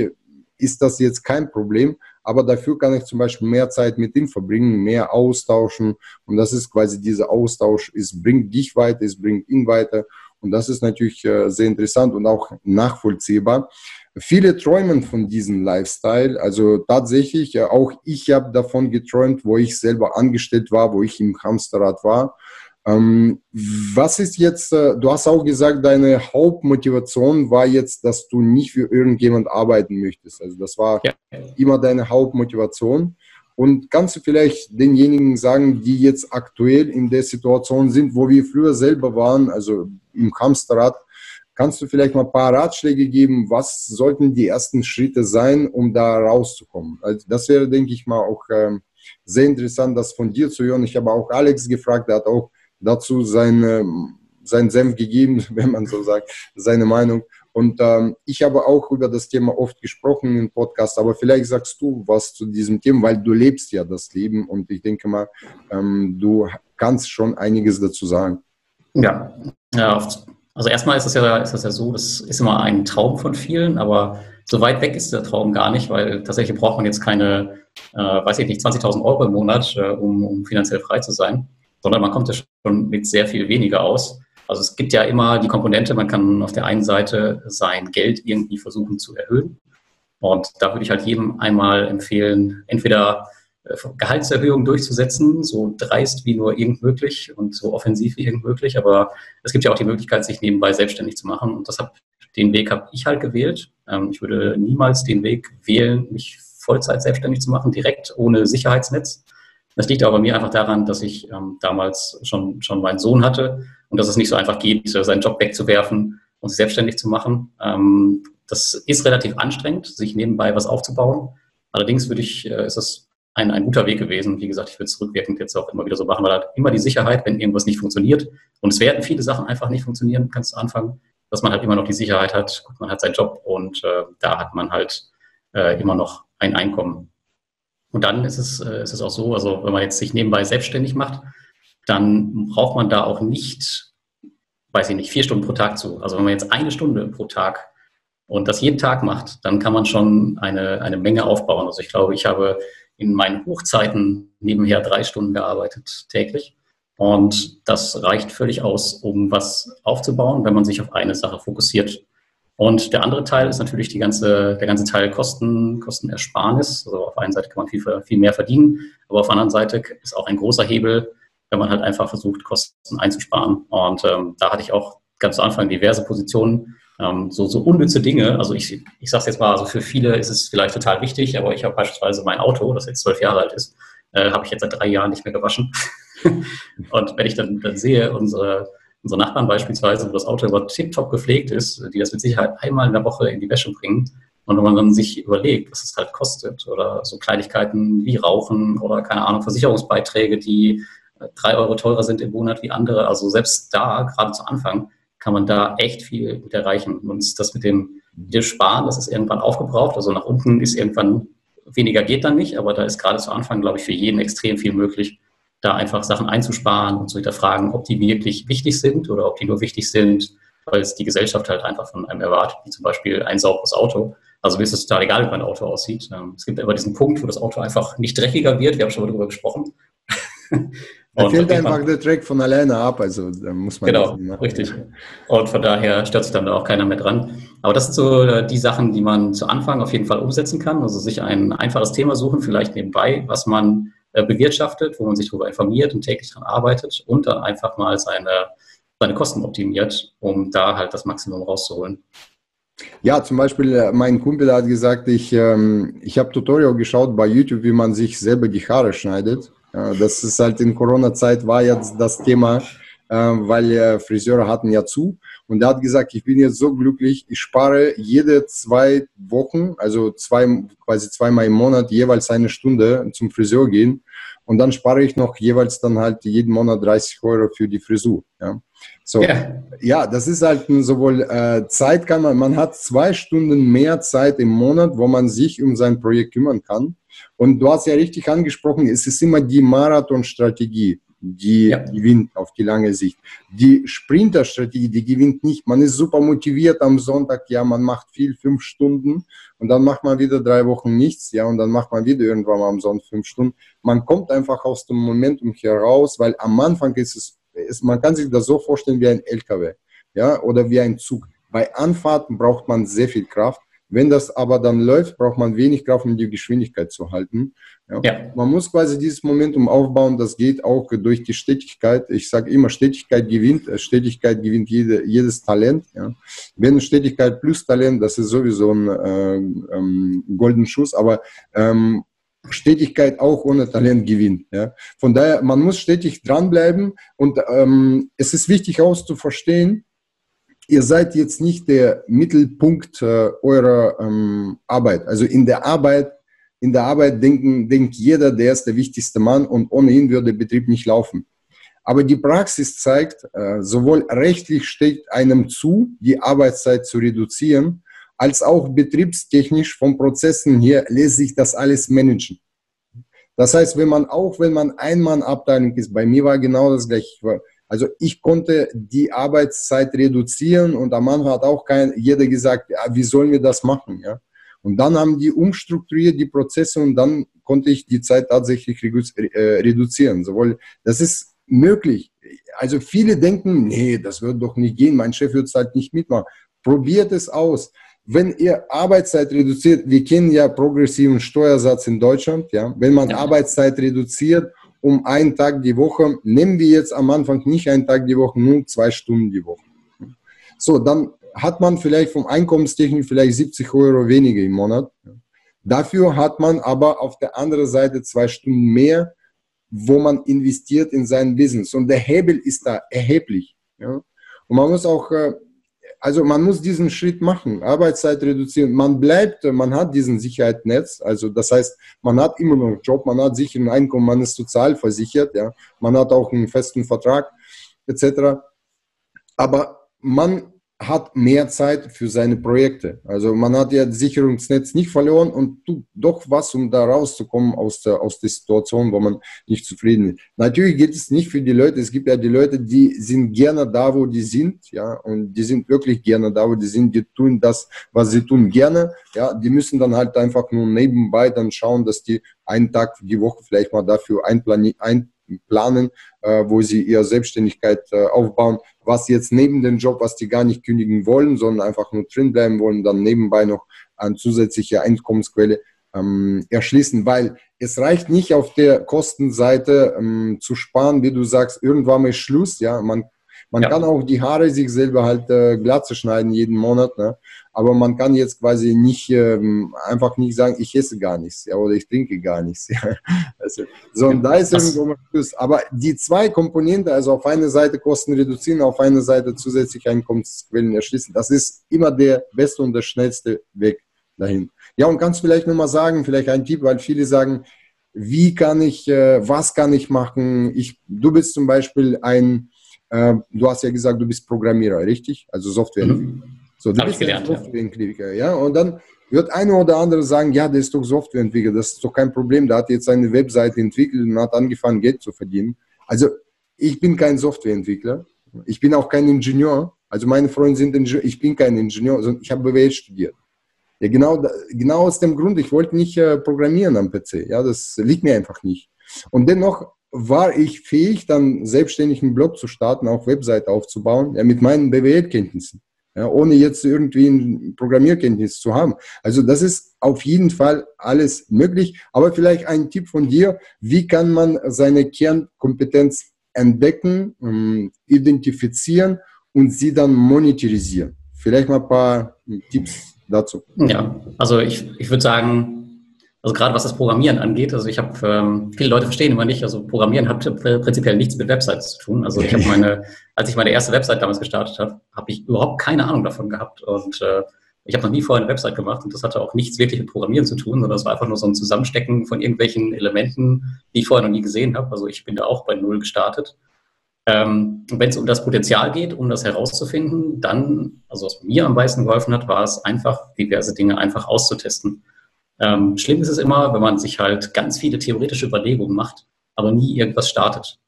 ist das jetzt kein Problem, aber dafür kann ich zum Beispiel mehr Zeit mit ihm verbringen, mehr austauschen und das ist quasi dieser Austausch, es bringt dich weiter, es bringt ihn weiter und das ist natürlich äh, sehr interessant und auch nachvollziehbar. Viele träumen von diesem Lifestyle. Also tatsächlich, auch ich habe davon geträumt, wo ich selber angestellt war, wo ich im Hamsterrad war. Ähm, was ist jetzt, äh, du hast auch gesagt, deine Hauptmotivation war jetzt, dass du nicht für irgendjemand arbeiten möchtest. Also das war ja. immer deine Hauptmotivation. Und kannst du vielleicht denjenigen sagen, die jetzt aktuell in der Situation sind, wo wir früher selber waren, also im Hamsterrad, kannst du vielleicht mal ein paar Ratschläge geben, was sollten die ersten Schritte sein, um da rauszukommen? Also das wäre, denke ich mal, auch ähm, sehr interessant, das von dir zu hören. Ich habe auch Alex gefragt, der hat auch dazu seine, seinen Senf gegeben, wenn man so sagt, seine Meinung. Und ähm, ich habe auch über das Thema oft gesprochen im Podcast, aber vielleicht sagst du was zu diesem Thema, weil du lebst ja das Leben und ich denke mal, ähm, du kannst schon einiges dazu sagen. Ja, ja also erstmal ist es ja, ist das ja so, das ist immer ein Traum von vielen, aber so weit weg ist der Traum gar nicht, weil tatsächlich braucht man jetzt keine, äh, weiß ich nicht, 20.000 Euro im Monat, äh, um, um finanziell frei zu sein, sondern man kommt ja schon mit sehr viel weniger aus. Also es gibt ja immer die Komponente, man kann auf der einen Seite sein Geld irgendwie versuchen zu erhöhen. Und da würde ich halt jedem einmal empfehlen, entweder äh, Gehaltserhöhungen durchzusetzen, so dreist wie nur irgend möglich und so offensiv wie irgend möglich. Aber es gibt ja auch die Möglichkeit, sich nebenbei selbstständig zu machen. Und das hab, den Weg habe ich halt gewählt. Ähm, ich würde niemals den Weg wählen, mich Vollzeit selbstständig zu machen, direkt ohne Sicherheitsnetz. Das liegt aber mir einfach daran, dass ich ähm, damals schon, schon meinen Sohn hatte und dass es nicht so einfach geht, seinen Job wegzuwerfen und sich selbstständig zu machen. Ähm, das ist relativ anstrengend, sich nebenbei was aufzubauen. Allerdings würde ich, äh, ist das ein, ein guter Weg gewesen. Wie gesagt, ich würde es rückwirkend jetzt auch immer wieder so machen, weil halt immer die Sicherheit, wenn irgendwas nicht funktioniert, und es werden viele Sachen einfach nicht funktionieren, ganz zu Anfang, dass man halt immer noch die Sicherheit hat, man hat seinen Job und äh, da hat man halt äh, immer noch ein Einkommen. Und dann ist es, äh, ist es auch so, also wenn man jetzt sich nebenbei selbstständig macht, dann braucht man da auch nicht, weiß ich nicht, vier Stunden pro Tag zu. Also wenn man jetzt eine Stunde pro Tag und das jeden Tag macht, dann kann man schon eine, eine Menge aufbauen. Also ich glaube, ich habe in meinen Hochzeiten nebenher drei Stunden gearbeitet täglich. Und das reicht völlig aus, um was aufzubauen, wenn man sich auf eine Sache fokussiert. Und der andere Teil ist natürlich die ganze, der ganze Teil Kosten, Kostenersparnis. Also auf der einen Seite kann man viel, viel mehr verdienen, aber auf der anderen Seite ist auch ein großer Hebel, wenn man halt einfach versucht, Kosten einzusparen. Und ähm, da hatte ich auch ganz zu Anfang diverse Positionen, ähm, so, so unnütze Dinge. Also ich, ich sage es jetzt mal, also für viele ist es vielleicht total wichtig, aber ich habe beispielsweise mein Auto, das jetzt zwölf Jahre alt ist, äh, habe ich jetzt seit drei Jahren nicht mehr gewaschen. und wenn ich dann, dann sehe, unsere Unsere Nachbarn beispielsweise, wo das Auto über tiptop gepflegt ist, die das mit Sicherheit einmal in der Woche in die Wäsche bringen, Und wenn man dann sich überlegt, was es halt kostet oder so Kleinigkeiten wie Rauchen oder keine Ahnung, Versicherungsbeiträge, die drei Euro teurer sind im Monat wie andere, also selbst da, gerade zu Anfang, kann man da echt viel mit erreichen. Und das mit dem, mit Sparen, das ist irgendwann aufgebraucht. Also nach unten ist irgendwann weniger geht dann nicht, aber da ist gerade zu Anfang, glaube ich, für jeden extrem viel möglich, da einfach Sachen einzusparen und zu hinterfragen, ob die wirklich wichtig sind oder ob die nur wichtig sind, weil es die Gesellschaft halt einfach von einem erwartet, wie zum Beispiel ein sauberes Auto. Also mir ist es total egal, wie mein Auto aussieht. Ähm, es gibt aber diesen Punkt, wo das Auto einfach nicht dreckiger wird. Wir haben schon mal darüber gesprochen. Da fehlt einfach der Track von alleine ab, also da muss man. Genau, richtig. Und von daher stört sich dann da auch keiner mehr dran. Aber das sind so äh, die Sachen, die man zu Anfang auf jeden Fall umsetzen kann. Also sich ein einfaches Thema suchen, vielleicht nebenbei, was man äh, bewirtschaftet, wo man sich darüber informiert und täglich daran arbeitet und dann einfach mal seine, seine Kosten optimiert, um da halt das Maximum rauszuholen. Ja, zum Beispiel, äh, mein Kumpel hat gesagt, ich, ähm, ich habe Tutorial geschaut bei YouTube, wie man sich selber die Haare schneidet. Das ist halt in Corona-Zeit war jetzt das Thema, äh, weil Friseure hatten ja zu. Und er hat gesagt, ich bin jetzt so glücklich, ich spare jede zwei Wochen, also zwei, quasi zweimal im Monat jeweils eine Stunde zum Friseur gehen. Und dann spare ich noch jeweils dann halt jeden Monat 30 Euro für die Frisur. Ja, so, ja. ja das ist halt sowohl äh, Zeit kann man, man hat zwei Stunden mehr Zeit im Monat, wo man sich um sein Projekt kümmern kann. Und du hast ja richtig angesprochen, es ist immer die Marathonstrategie, die ja. gewinnt auf die lange Sicht. Die Sprinterstrategie, die gewinnt nicht. Man ist super motiviert am Sonntag, ja, man macht viel, fünf Stunden und dann macht man wieder drei Wochen nichts, ja, und dann macht man wieder irgendwann mal am Sonntag fünf Stunden. Man kommt einfach aus dem Momentum heraus, weil am Anfang ist es, ist, man kann sich das so vorstellen wie ein LKW, ja, oder wie ein Zug. Bei Anfahrten braucht man sehr viel Kraft. Wenn das aber dann läuft, braucht man wenig Kraft, um die Geschwindigkeit zu halten. Ja. ja. Man muss quasi dieses Momentum aufbauen. Das geht auch durch die Stetigkeit. Ich sage immer, Stetigkeit gewinnt. Äh, Stetigkeit gewinnt jede, jedes Talent. Ja. Wenn Stetigkeit plus Talent, das ist sowieso ein äh, ähm, golden Schuss. Aber ähm, Stetigkeit auch ohne Talent gewinnt. Ja. Von daher, man muss stetig dranbleiben und ähm, es ist wichtig auch zu verstehen, ihr seid jetzt nicht der Mittelpunkt äh, eurer ähm, Arbeit. Also in der Arbeit, in der Arbeit denken, denkt jeder, der ist der wichtigste Mann und ohne ihn würde der Betrieb nicht laufen. Aber die Praxis zeigt, äh, sowohl rechtlich steht einem zu, die Arbeitszeit zu reduzieren, als auch betriebstechnisch von Prozessen her lässt sich das alles managen. Das heißt, wenn man auch, wenn man Einmann-Abteilung ist, bei mir war genau das gleiche. Also ich konnte die Arbeitszeit reduzieren und am Anfang hat auch kein, jeder gesagt, ja, wie sollen wir das machen? Ja? Und dann haben die umstrukturiert die Prozesse und dann konnte ich die Zeit tatsächlich äh, reduzieren. Sowohl, das ist möglich. Also viele denken, nee, das wird doch nicht gehen, mein Chef wird es halt nicht mitmachen. Probiert es aus. Wenn ihr Arbeitszeit reduziert, wir kennen ja progressiven Steuersatz in Deutschland, ja, wenn man ja. Arbeitszeit reduziert um einen Tag die Woche. Nehmen wir jetzt am Anfang nicht einen Tag die Woche, nur zwei Stunden die Woche. So, dann hat man vielleicht vom Einkommenstechnik vielleicht 70 Euro weniger im Monat. Dafür hat man aber auf der anderen Seite zwei Stunden mehr, wo man investiert in sein Business. Und der Hebel ist da erheblich. Ja? Und man muss auch äh, also man muss diesen Schritt machen, Arbeitszeit reduzieren. Man bleibt, man hat diesen Sicherheitsnetz, also das heißt, man hat immer noch einen Job, man hat sicheren Einkommen, man ist sozial versichert, ja, man hat auch einen festen Vertrag etc. Aber man hat mehr Zeit für seine Projekte. Also man hat ja das Sicherungsnetz nicht verloren und tut doch was, um da rauszukommen aus der, aus der Situation, wo man nicht zufrieden ist. Natürlich geht es nicht für die Leute. Es gibt ja die Leute, die sind gerne da, wo die sind, ja, und die sind wirklich gerne da, wo die sind. Die tun das, was sie tun, gerne. Ja, die müssen dann halt einfach nur nebenbei dann schauen, dass die einen Tag die Woche vielleicht mal dafür einplanen äh, wo sie ihre Selbstständigkeit äh, aufbauen. Was jetzt neben dem Job, was die gar nicht kündigen wollen, sondern einfach nur drin bleiben wollen, dann nebenbei noch eine zusätzliche Einkommensquelle ähm, erschließen, weil es reicht nicht auf der Kostenseite ähm, zu sparen, wie du sagst, irgendwann ist Schluss, ja, man man ja. kann auch die Haare sich selber halt äh, glatt schneiden jeden Monat, ne? aber man kann jetzt quasi nicht ähm, einfach nicht sagen, ich esse gar nichts ja, oder ich trinke gar nichts. Ja. Also, so, und da ist irgendwo mal Schluss. Aber die zwei Komponenten, also auf einer Seite Kosten reduzieren, auf einer Seite zusätzliche Einkommensquellen erschließen, das ist immer der beste und der schnellste Weg dahin. Ja, und kannst vielleicht nochmal sagen, vielleicht ein Tipp, weil viele sagen, wie kann ich, äh, was kann ich machen? Ich, du bist zum Beispiel ein, äh, du hast ja gesagt, du bist Programmierer, richtig? Also Softwareentwickler. Mhm. So, du Hab bist gelernt, Softwareentwickler, ja. ja. Und dann wird eine oder andere sagen, ja, der ist doch Softwareentwickler, das ist doch kein Problem, der hat jetzt eine Webseite entwickelt und hat angefangen, Geld zu verdienen. Also ich bin kein Softwareentwickler, ich bin auch kein Ingenieur. Also meine Freunde sind Ingenieur, ich bin kein Ingenieur, sondern ich habe BWL studiert. Ja, genau, genau aus dem Grund, ich wollte nicht äh, programmieren am PC. Ja, das liegt mir einfach nicht. Und dennoch war ich fähig, dann selbstständig einen Blog zu starten, auch Webseite aufzubauen, ja, mit meinen BWL-Kenntnissen ja, ohne jetzt irgendwie ein Programmierkenntnis zu haben. Also das ist auf jeden Fall alles möglich. Aber vielleicht ein Tipp von dir, wie kann man seine Kernkompetenz entdecken, ähm, identifizieren und sie dann monetarisieren? Vielleicht mal ein paar Tipps dazu. Ja, also ich, ich würde sagen, also gerade was das Programmieren angeht, also ich habe, ähm, viele Leute verstehen immer nicht, also Programmieren hat prinzipiell nichts mit Websites zu tun. Also ich habe meine, als ich meine erste Website damals gestartet habe, habe ich überhaupt keine Ahnung davon gehabt und äh, ich habe noch nie vorher eine Website gemacht und das hatte auch nichts wirklich mit Programmieren zu tun, sondern es war einfach nur so ein Zusammenstecken von irgendwelchen Elementen, die ich vorher noch nie gesehen habe. Also ich bin da auch bei Null gestartet. Ähm, Wenn es um das Potenzial geht, um das herauszufinden, dann, also was mir am meisten geholfen hat, war es einfach, diverse Dinge einfach auszutesten. Ähm, schlimm ist es immer, wenn man sich halt ganz viele theoretische Überlegungen macht, aber nie irgendwas startet.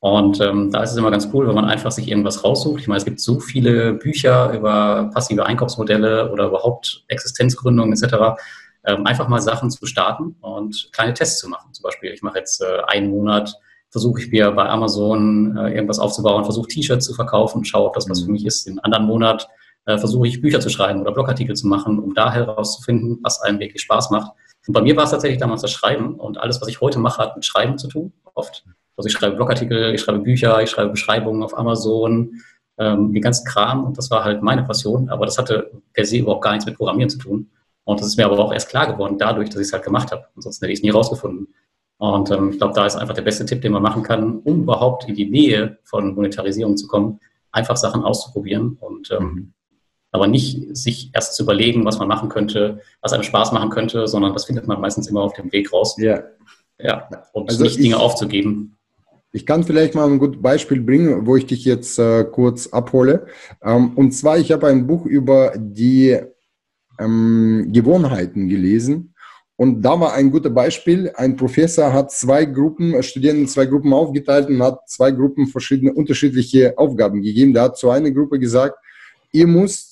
Und ähm, da ist es immer ganz cool, wenn man einfach sich irgendwas raussucht. Ich meine, es gibt so viele Bücher über passive Einkaufsmodelle oder überhaupt Existenzgründung etc. Ähm, einfach mal Sachen zu starten und kleine Tests zu machen. Zum Beispiel, ich mache jetzt äh, einen Monat, versuche ich mir bei Amazon äh, irgendwas aufzubauen, versuche T-Shirts zu verkaufen, schaue, ob das was für mhm. mich ist. Im anderen Monat äh, versuche ich Bücher zu schreiben oder Blogartikel zu machen, um da herauszufinden, was einem wirklich Spaß macht. Und bei mir war es tatsächlich damals das Schreiben und alles, was ich heute mache, hat mit Schreiben zu tun, oft. Also ich schreibe Blogartikel, ich schreibe Bücher, ich schreibe Beschreibungen auf Amazon, ähm, den ganzen Kram und das war halt meine Passion, aber das hatte per se überhaupt gar nichts mit Programmieren zu tun. Und das ist mir aber auch erst klar geworden, dadurch, dass ich es halt gemacht habe. Ansonsten hätte ich es nie rausgefunden. Und ähm, ich glaube, da ist einfach der beste Tipp, den man machen kann, um überhaupt in die Nähe von Monetarisierung zu kommen, einfach Sachen auszuprobieren und ähm, mhm aber nicht sich erst zu überlegen, was man machen könnte, was einem Spaß machen könnte, sondern das findet man meistens immer auf dem Weg raus. Ja. Ja, und also nicht ich, Dinge aufzugeben. Ich kann vielleicht mal ein gutes Beispiel bringen, wo ich dich jetzt äh, kurz abhole. Ähm, und zwar, ich habe ein Buch über die ähm, Gewohnheiten gelesen. Und da war ein gutes Beispiel. Ein Professor hat zwei Gruppen, äh, Studenten in zwei Gruppen aufgeteilt und hat zwei Gruppen verschiedene unterschiedliche Aufgaben gegeben. Der hat zu einer Gruppe gesagt, ihr müsst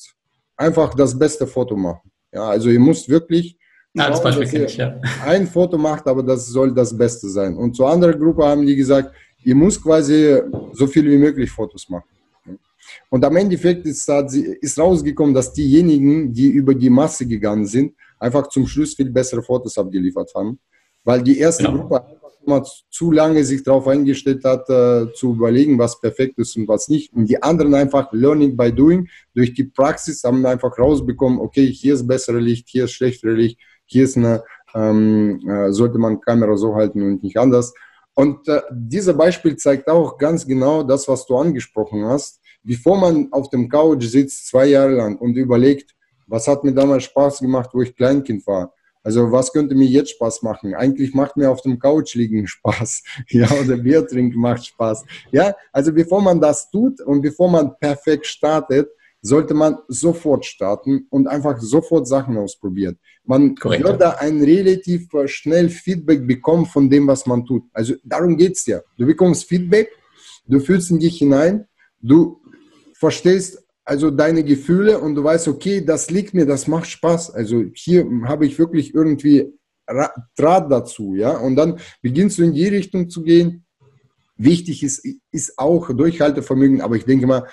einfach das beste Foto machen. Ja, also ihr müsst wirklich ja, das Beispiel kenne ich, ja. ein Foto macht, aber das soll das Beste sein. Und zur anderen Gruppe haben die gesagt, ihr müsst quasi so viel wie möglich Fotos machen. Und am Endeffekt ist, ist rausgekommen, dass diejenigen, die über die Masse gegangen sind, einfach zum Schluss viel bessere Fotos abgeliefert haben. Weil die erste genau. Gruppe man zu lange sich darauf eingestellt hat, äh, zu überlegen, was perfekt ist und was nicht. Und die anderen einfach Learning by Doing, durch die Praxis haben einfach rausbekommen, okay, hier ist bessere Licht, hier ist schlechtere Licht, hier ist eine, ähm, äh, sollte man Kamera so halten und nicht anders. Und äh, dieser Beispiel zeigt auch ganz genau das, was du angesprochen hast. Bevor man auf dem Couch sitzt, zwei Jahre lang und überlegt, was hat mir damals Spaß gemacht, wo ich Kleinkind war, also was könnte mir jetzt Spaß machen? Eigentlich macht mir auf dem Couch liegen Spaß. Ja, oder Bier trinken macht Spaß. Ja, also bevor man das tut und bevor man perfekt startet, sollte man sofort starten und einfach sofort Sachen ausprobieren. Man Korrekt. wird da ein relativ schnell Feedback bekommen von dem, was man tut. Also darum geht es ja. Du bekommst Feedback, du fühlst in dich hinein, du verstehst also deine Gefühle und du weißt, okay, das liegt mir, das macht Spaß. Also hier habe ich wirklich irgendwie Draht dazu, ja. Und dann beginnst du in die Richtung zu gehen. Wichtig ist, ist auch Durchhaltevermögen, aber ich denke mal,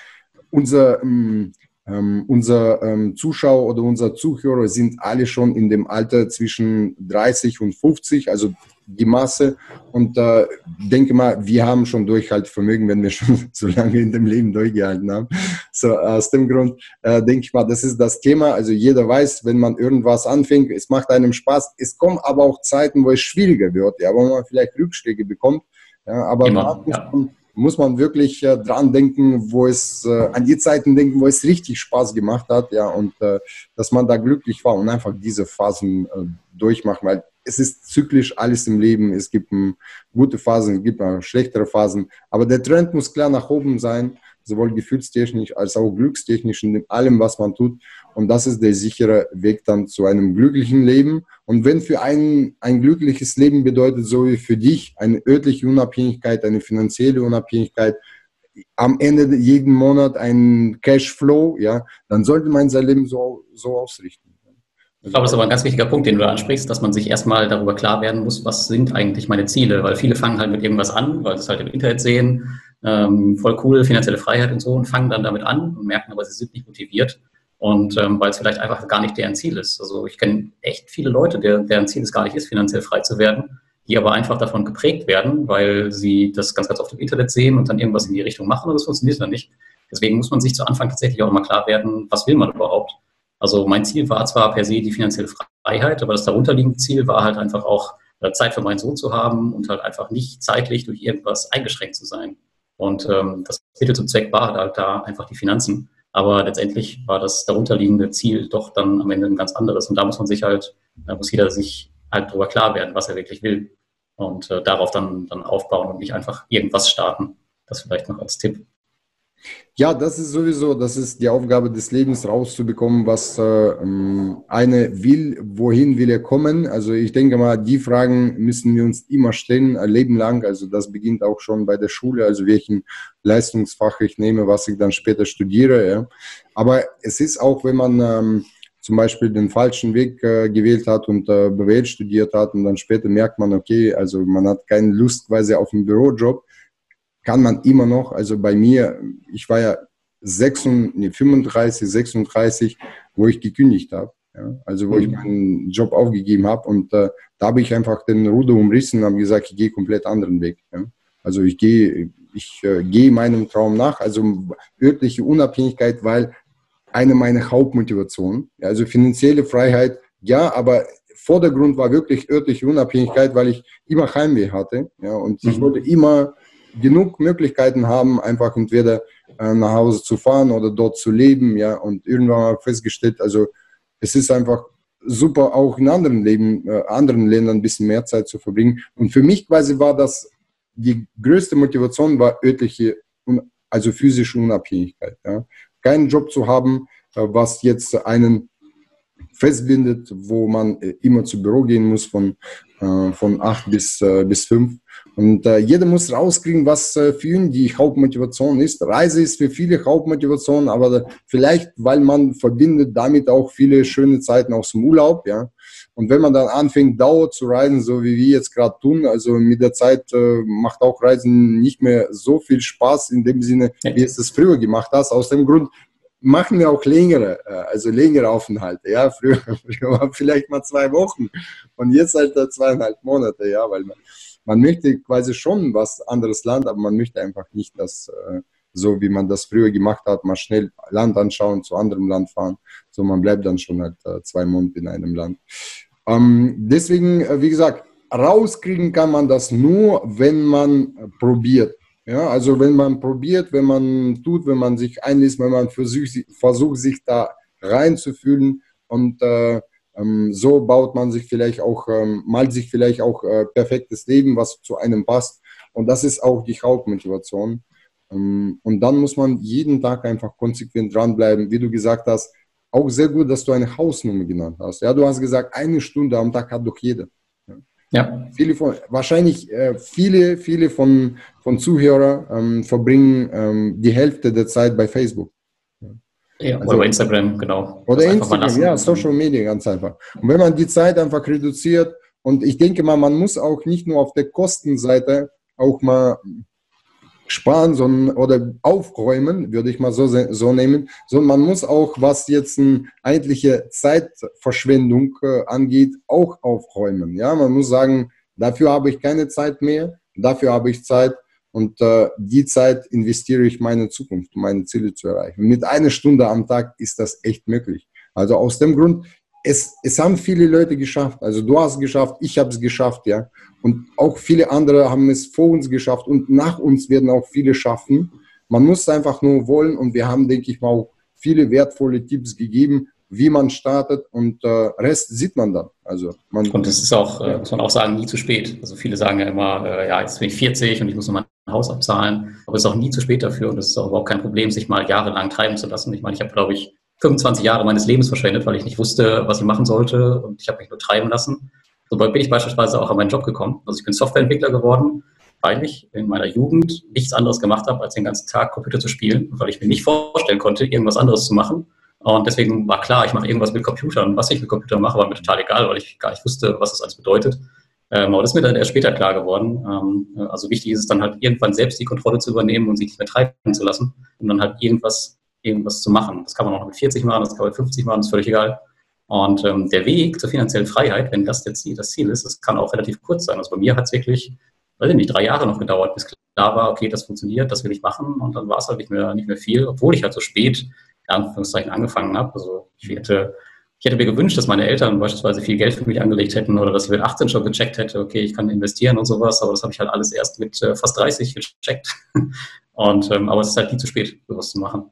unser, ähm, ähm unser ähm, Zuschauer oder unser Zuhörer sind alle schon in dem Alter zwischen 30 und 50, also die Masse. Und äh, denke mal, wir haben schon Durchhaltevermögen, wenn wir schon so lange in dem Leben durchgehalten haben. So aus dem Grund äh, denke ich mal, das ist das Thema. Also jeder weiß, wenn man irgendwas anfängt, es macht einem Spaß. Es kommen aber auch Zeiten, wo es schwieriger wird, ja, wo man vielleicht Rückschläge bekommt. Ja, aber Immer, ja. man muss man wirklich äh, dran denken, wo es, äh, an die Zeiten denken, wo es richtig Spaß gemacht hat, ja, und äh, dass man da glücklich war und einfach diese Phasen äh, durchmachen, weil es ist zyklisch alles im Leben. Es gibt um, gute Phasen, es gibt um, schlechtere Phasen, aber der Trend muss klar nach oben sein, sowohl gefühlstechnisch als auch glückstechnisch in allem, was man tut. Und das ist der sichere Weg dann zu einem glücklichen Leben. Und wenn für einen ein glückliches Leben bedeutet, so wie für dich eine örtliche Unabhängigkeit, eine finanzielle Unabhängigkeit, am Ende jeden Monat ein Cashflow, ja, dann sollte man sein Leben so, so ausrichten. Ich glaube, das ist aber ein ganz wichtiger Punkt, den du ansprichst, dass man sich erstmal darüber klar werden muss, was sind eigentlich meine Ziele, weil viele fangen halt mit irgendwas an, weil sie es halt im Internet sehen, ähm, voll cool, finanzielle Freiheit und so und fangen dann damit an und merken aber, sie sind nicht motiviert und ähm, weil es vielleicht einfach gar nicht deren Ziel ist. Also ich kenne echt viele Leute, der, deren Ziel es gar nicht ist, finanziell frei zu werden, die aber einfach davon geprägt werden, weil sie das ganz, ganz oft im Internet sehen und dann irgendwas in die Richtung machen und das funktioniert dann nicht. Deswegen muss man sich zu Anfang tatsächlich auch mal klar werden, was will man überhaupt. Also mein Ziel war zwar per se die finanzielle Freiheit, aber das darunterliegende Ziel war halt einfach auch äh, Zeit für meinen Sohn zu haben und halt einfach nicht zeitlich durch irgendwas eingeschränkt zu sein. Und ähm, das Mittel zum Zweck war halt da einfach die Finanzen. Aber letztendlich war das darunterliegende Ziel doch dann am Ende ein ganz anderes. Und da muss man sich halt, da muss jeder sich halt darüber klar werden, was er wirklich will. Und äh, darauf dann, dann aufbauen und nicht einfach irgendwas starten. Das vielleicht noch als Tipp. Ja, das ist sowieso, das ist die Aufgabe des Lebens, rauszubekommen, was äh, ähm, eine will, wohin will er kommen. Also ich denke mal, die Fragen müssen wir uns immer stellen, ein Leben lang. Also das beginnt auch schon bei der Schule, also welchen Leistungsfach ich nehme, was ich dann später studiere. Ja. Aber es ist auch, wenn man ähm, zum Beispiel den falschen Weg äh, gewählt hat und äh, BWL studiert hat und dann später merkt man, okay, also man hat keine Lust quasi auf einen Bürojob, kann man immer noch, also bei mir, ich war ja 36, nee, 35, 36, wo ich gekündigt habe. Ja, also wo mhm. ich meinen Job aufgegeben habe und äh, da habe ich einfach den Ruder umrissen und habe gesagt, ich gehe komplett anderen Weg. Ja. Also ich gehe, ich äh, gehe meinem Traum nach, also örtliche Unabhängigkeit, weil eine meiner Hauptmotivationen, ja, also finanzielle Freiheit, ja, aber Vordergrund war wirklich örtliche Unabhängigkeit, weil ich immer Heimweh hatte, ja, und mhm. ich wollte immer genug Möglichkeiten haben, einfach entweder äh, nach Hause zu fahren oder dort zu leben, ja, und irgendwann mal festgestellt, also es ist einfach super, auch in anderen Leben, äh, anderen Ländern ein bisschen mehr Zeit zu verbringen. Und für mich quasi war das die größte Motivation war örtliche, also physische Unabhängigkeit. Ja. Keinen Job zu haben, äh, was jetzt einen festbindet, wo man immer zu Büro gehen muss von, von acht bis, bis fünf. Und äh, jeder muss rauskriegen, was äh, für ihn die Hauptmotivation ist. Reise ist für viele Hauptmotivation, aber vielleicht, weil man verbindet damit auch viele schöne Zeiten aus dem Urlaub, ja. Und wenn man dann anfängt, Dauer zu reisen, so wie wir jetzt gerade tun, also mit der Zeit äh, macht auch Reisen nicht mehr so viel Spaß in dem Sinne, wie es das früher gemacht hast. Aus dem Grund, machen wir auch längere, äh, also längere Aufenthalte. Ja, früher, früher war vielleicht mal zwei Wochen und jetzt halt zweieinhalb Monate, ja, weil man, man möchte quasi schon was anderes Land, aber man möchte einfach nicht das, äh, so wie man das früher gemacht hat, mal schnell Land anschauen, zu anderem Land fahren. So, man bleibt dann schon halt äh, zwei Monate in einem Land. Ähm, deswegen, wie gesagt, rauskriegen kann man das nur, wenn man probiert. Ja, also wenn man probiert, wenn man tut, wenn man sich einliest, wenn man versucht, versucht sich da reinzufühlen und äh, ähm, so baut man sich vielleicht auch, ähm, malt sich vielleicht auch äh, perfektes Leben, was zu einem passt. Und das ist auch die Hauptmotivation. Ähm, und dann muss man jeden Tag einfach konsequent dranbleiben, wie du gesagt hast. Auch sehr gut, dass du eine Hausnummer genannt hast. Ja, du hast gesagt, eine Stunde am Tag hat doch jeder. Ja. Viele von, wahrscheinlich äh, viele, viele von, von Zuhörern ähm, verbringen ähm, die Hälfte der Zeit bei Facebook. Ja, also, oder Instagram, genau. Oder Instagram, ja, Social Media ganz einfach. Und wenn man die Zeit einfach reduziert, und ich denke mal, man muss auch nicht nur auf der Kostenseite auch mal sparen sondern, oder aufräumen, würde ich mal so, so nehmen, sondern man muss auch, was jetzt eine eigentliche Zeitverschwendung äh, angeht, auch aufräumen. Ja, man muss sagen, dafür habe ich keine Zeit mehr, dafür habe ich Zeit und äh, die Zeit investiere ich meine Zukunft, um meine Ziele zu erreichen. Mit einer Stunde am Tag ist das echt möglich. Also aus dem Grund, es, es haben viele Leute geschafft. Also du hast es geschafft, ich habe es geschafft, ja. Und auch viele andere haben es vor uns geschafft und nach uns werden auch viele schaffen. Man muss einfach nur wollen und wir haben, denke ich mal, auch viele wertvolle Tipps gegeben, wie man startet und äh, Rest sieht man dann. Also man, und es ist auch, äh, muss man auch sagen, nie zu spät. Also viele sagen ja immer, äh, ja, jetzt bin ich 40 und ich muss noch mein Haus abzahlen. Aber es ist auch nie zu spät dafür und es ist auch überhaupt kein Problem, sich mal jahrelang treiben zu lassen. Ich meine, ich habe, glaube ich, 25 Jahre meines Lebens verschwendet, weil ich nicht wusste, was ich machen sollte und ich habe mich nur treiben lassen. So bin ich beispielsweise auch an meinen Job gekommen. Also ich bin Softwareentwickler geworden, weil ich in meiner Jugend nichts anderes gemacht habe, als den ganzen Tag Computer zu spielen, weil ich mir nicht vorstellen konnte, irgendwas anderes zu machen. Und deswegen war klar, ich mache irgendwas mit Computern. Was ich mit Computern mache, war mir total egal, weil ich gar nicht wusste, was das alles bedeutet. Ähm, aber das ist mir dann erst später klar geworden. Ähm, also wichtig ist es dann halt irgendwann selbst die Kontrolle zu übernehmen und sich nicht mehr treiben zu lassen, um dann halt irgendwas irgendwas zu machen. Das kann man auch mit 40 machen, das kann man mit 50 machen, das ist völlig egal. Und ähm, der Weg zur finanziellen Freiheit, wenn das Ziel, das Ziel ist, das kann auch relativ kurz sein. Also bei mir hat es wirklich, weiß ich nicht, drei Jahre noch gedauert, bis klar war, okay, das funktioniert, das will ich machen. Und dann war es halt nicht mehr, nicht mehr viel, obwohl ich halt so spät, in Anführungszeichen, angefangen habe. Also ich hätte, ich hätte mir gewünscht, dass meine Eltern beispielsweise viel Geld für mich angelegt hätten oder dass ich mit 18 schon gecheckt hätte, okay, ich kann investieren und sowas, aber das habe ich halt alles erst mit äh, fast 30 gecheckt. Und, ähm, aber es ist halt nie zu spät, sowas zu machen.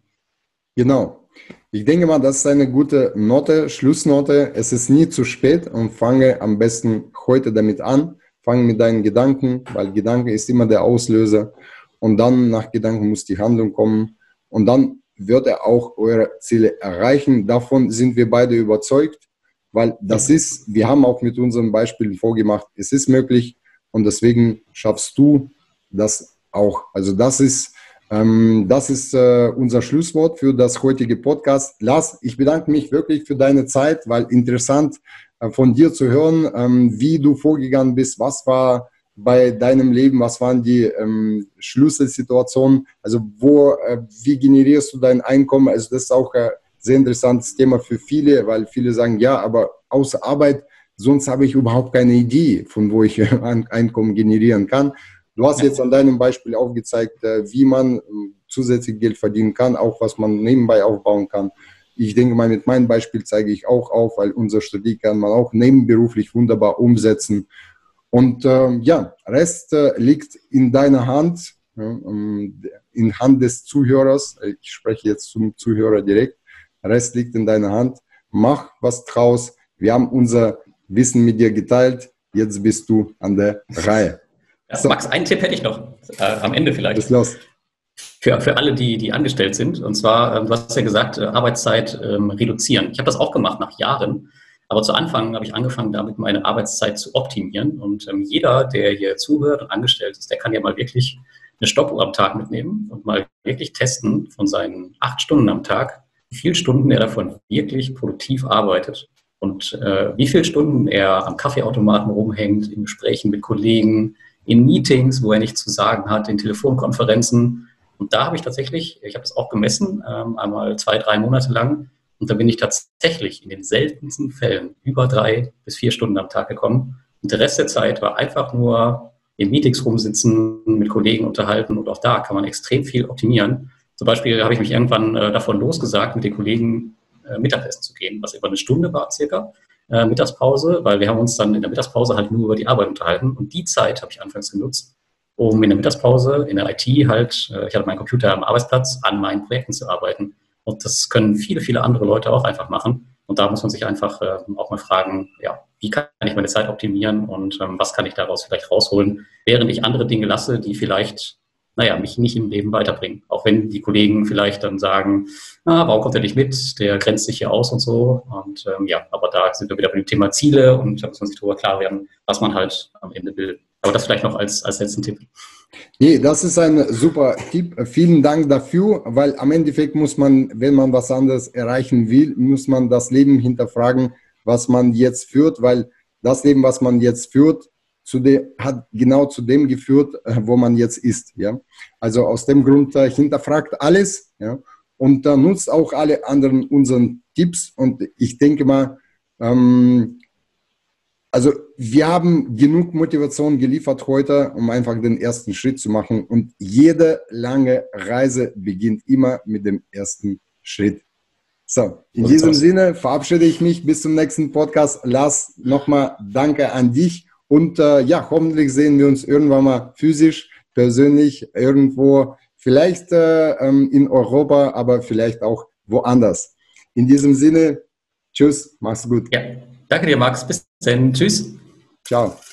Genau. Ich denke mal, das ist eine gute Note, Schlussnote. Es ist nie zu spät und fange am besten heute damit an. Fange mit deinen Gedanken, weil Gedanke ist immer der Auslöser. Und dann nach Gedanken muss die Handlung kommen. Und dann wird er auch eure Ziele erreichen. Davon sind wir beide überzeugt, weil das ist, wir haben auch mit unseren Beispielen vorgemacht, es ist möglich und deswegen schaffst du das auch. Also das ist ähm, das ist äh, unser Schlusswort für das heutige Podcast. Lars, ich bedanke mich wirklich für deine Zeit, weil interessant äh, von dir zu hören, ähm, wie du vorgegangen bist, was war bei deinem Leben, was waren die ähm, Schlüsselsituationen, also wo, äh, wie generierst du dein Einkommen? Also das ist auch ein sehr interessantes Thema für viele, weil viele sagen, ja, aber außer Arbeit, sonst habe ich überhaupt keine Idee, von wo ich Einkommen generieren kann. Du hast jetzt an deinem Beispiel aufgezeigt, äh, wie man ähm, zusätzlich Geld verdienen kann, auch was man nebenbei aufbauen kann. Ich denke mal, mit meinem Beispiel zeige ich auch auf, weil unsere Strategie kann man auch nebenberuflich wunderbar umsetzen. Und äh, ja, Rest äh, liegt in deiner Hand, ja, in Hand des Zuhörers. Ich spreche jetzt zum Zuhörer direkt. Rest liegt in deiner Hand. Mach was draus. Wir haben unser Wissen mit dir geteilt. Jetzt bist du an der Reihe. Ja, so. Max, einen Tipp hätte ich noch, äh, am Ende vielleicht. Ist los. Für, für alle, die, die angestellt sind. Und zwar, ähm, du hast ja gesagt, äh, Arbeitszeit ähm, reduzieren. Ich habe das auch gemacht nach Jahren. Aber zu Anfang habe ich angefangen, damit meine Arbeitszeit zu optimieren. Und ähm, jeder, der hier zuhört und angestellt ist, der kann ja mal wirklich eine Stoppuhr am Tag mitnehmen und mal wirklich testen von seinen acht Stunden am Tag, wie viele Stunden er davon wirklich produktiv arbeitet und äh, wie viele Stunden er am Kaffeeautomaten rumhängt, in Gesprächen mit Kollegen, in Meetings, wo er nichts zu sagen hat, in Telefonkonferenzen. Und da habe ich tatsächlich, ich habe das auch gemessen, ähm, einmal zwei, drei Monate lang. Und da bin ich tatsächlich in den seltensten Fällen über drei bis vier Stunden am Tag gekommen. Und der Rest der Zeit war einfach nur in Meetings rumsitzen, mit Kollegen unterhalten. Und auch da kann man extrem viel optimieren. Zum Beispiel habe ich mich irgendwann äh, davon losgesagt, mit den Kollegen äh, Mittagessen zu gehen, was über eine Stunde war circa äh, Mittagspause, weil wir haben uns dann in der Mittagspause halt nur über die Arbeit unterhalten und die Zeit habe ich anfangs genutzt, um in der Mittagspause in der IT halt, ich hatte meinen Computer am Arbeitsplatz, an meinen Projekten zu arbeiten. Und das können viele, viele andere Leute auch einfach machen. Und da muss man sich einfach äh, auch mal fragen, ja, wie kann ich meine Zeit optimieren und ähm, was kann ich daraus vielleicht rausholen, während ich andere Dinge lasse, die vielleicht naja, mich nicht im Leben weiterbringen. Auch wenn die Kollegen vielleicht dann sagen, ah, warum kommt er nicht mit? Der grenzt sich hier aus und so. Und ähm, ja, aber da sind wir wieder bei dem Thema Ziele und da muss man sich darüber klar werden, was man halt am Ende will. Aber das vielleicht noch als, als letzten Tipp. Nee, das ist ein super Tipp. Vielen Dank dafür, weil am Endeffekt muss man, wenn man was anderes erreichen will, muss man das Leben hinterfragen, was man jetzt führt, weil das Leben, was man jetzt führt, dem, hat genau zu dem geführt, äh, wo man jetzt ist. Ja? Also aus dem Grund äh, hinterfragt alles ja? und äh, nutzt auch alle anderen unseren Tipps. Und ich denke mal, ähm, also wir haben genug Motivation geliefert heute, um einfach den ersten Schritt zu machen. Und jede lange Reise beginnt immer mit dem ersten Schritt. So, in diesem Sinne verabschiede ich mich bis zum nächsten Podcast. Lars, nochmal danke an dich und äh, ja, hoffentlich sehen wir uns irgendwann mal physisch, persönlich irgendwo, vielleicht äh, ähm, in Europa, aber vielleicht auch woanders. In diesem Sinne, tschüss, mach's gut. Ja, danke dir, Max. Bis dann. Tschüss. Tchau.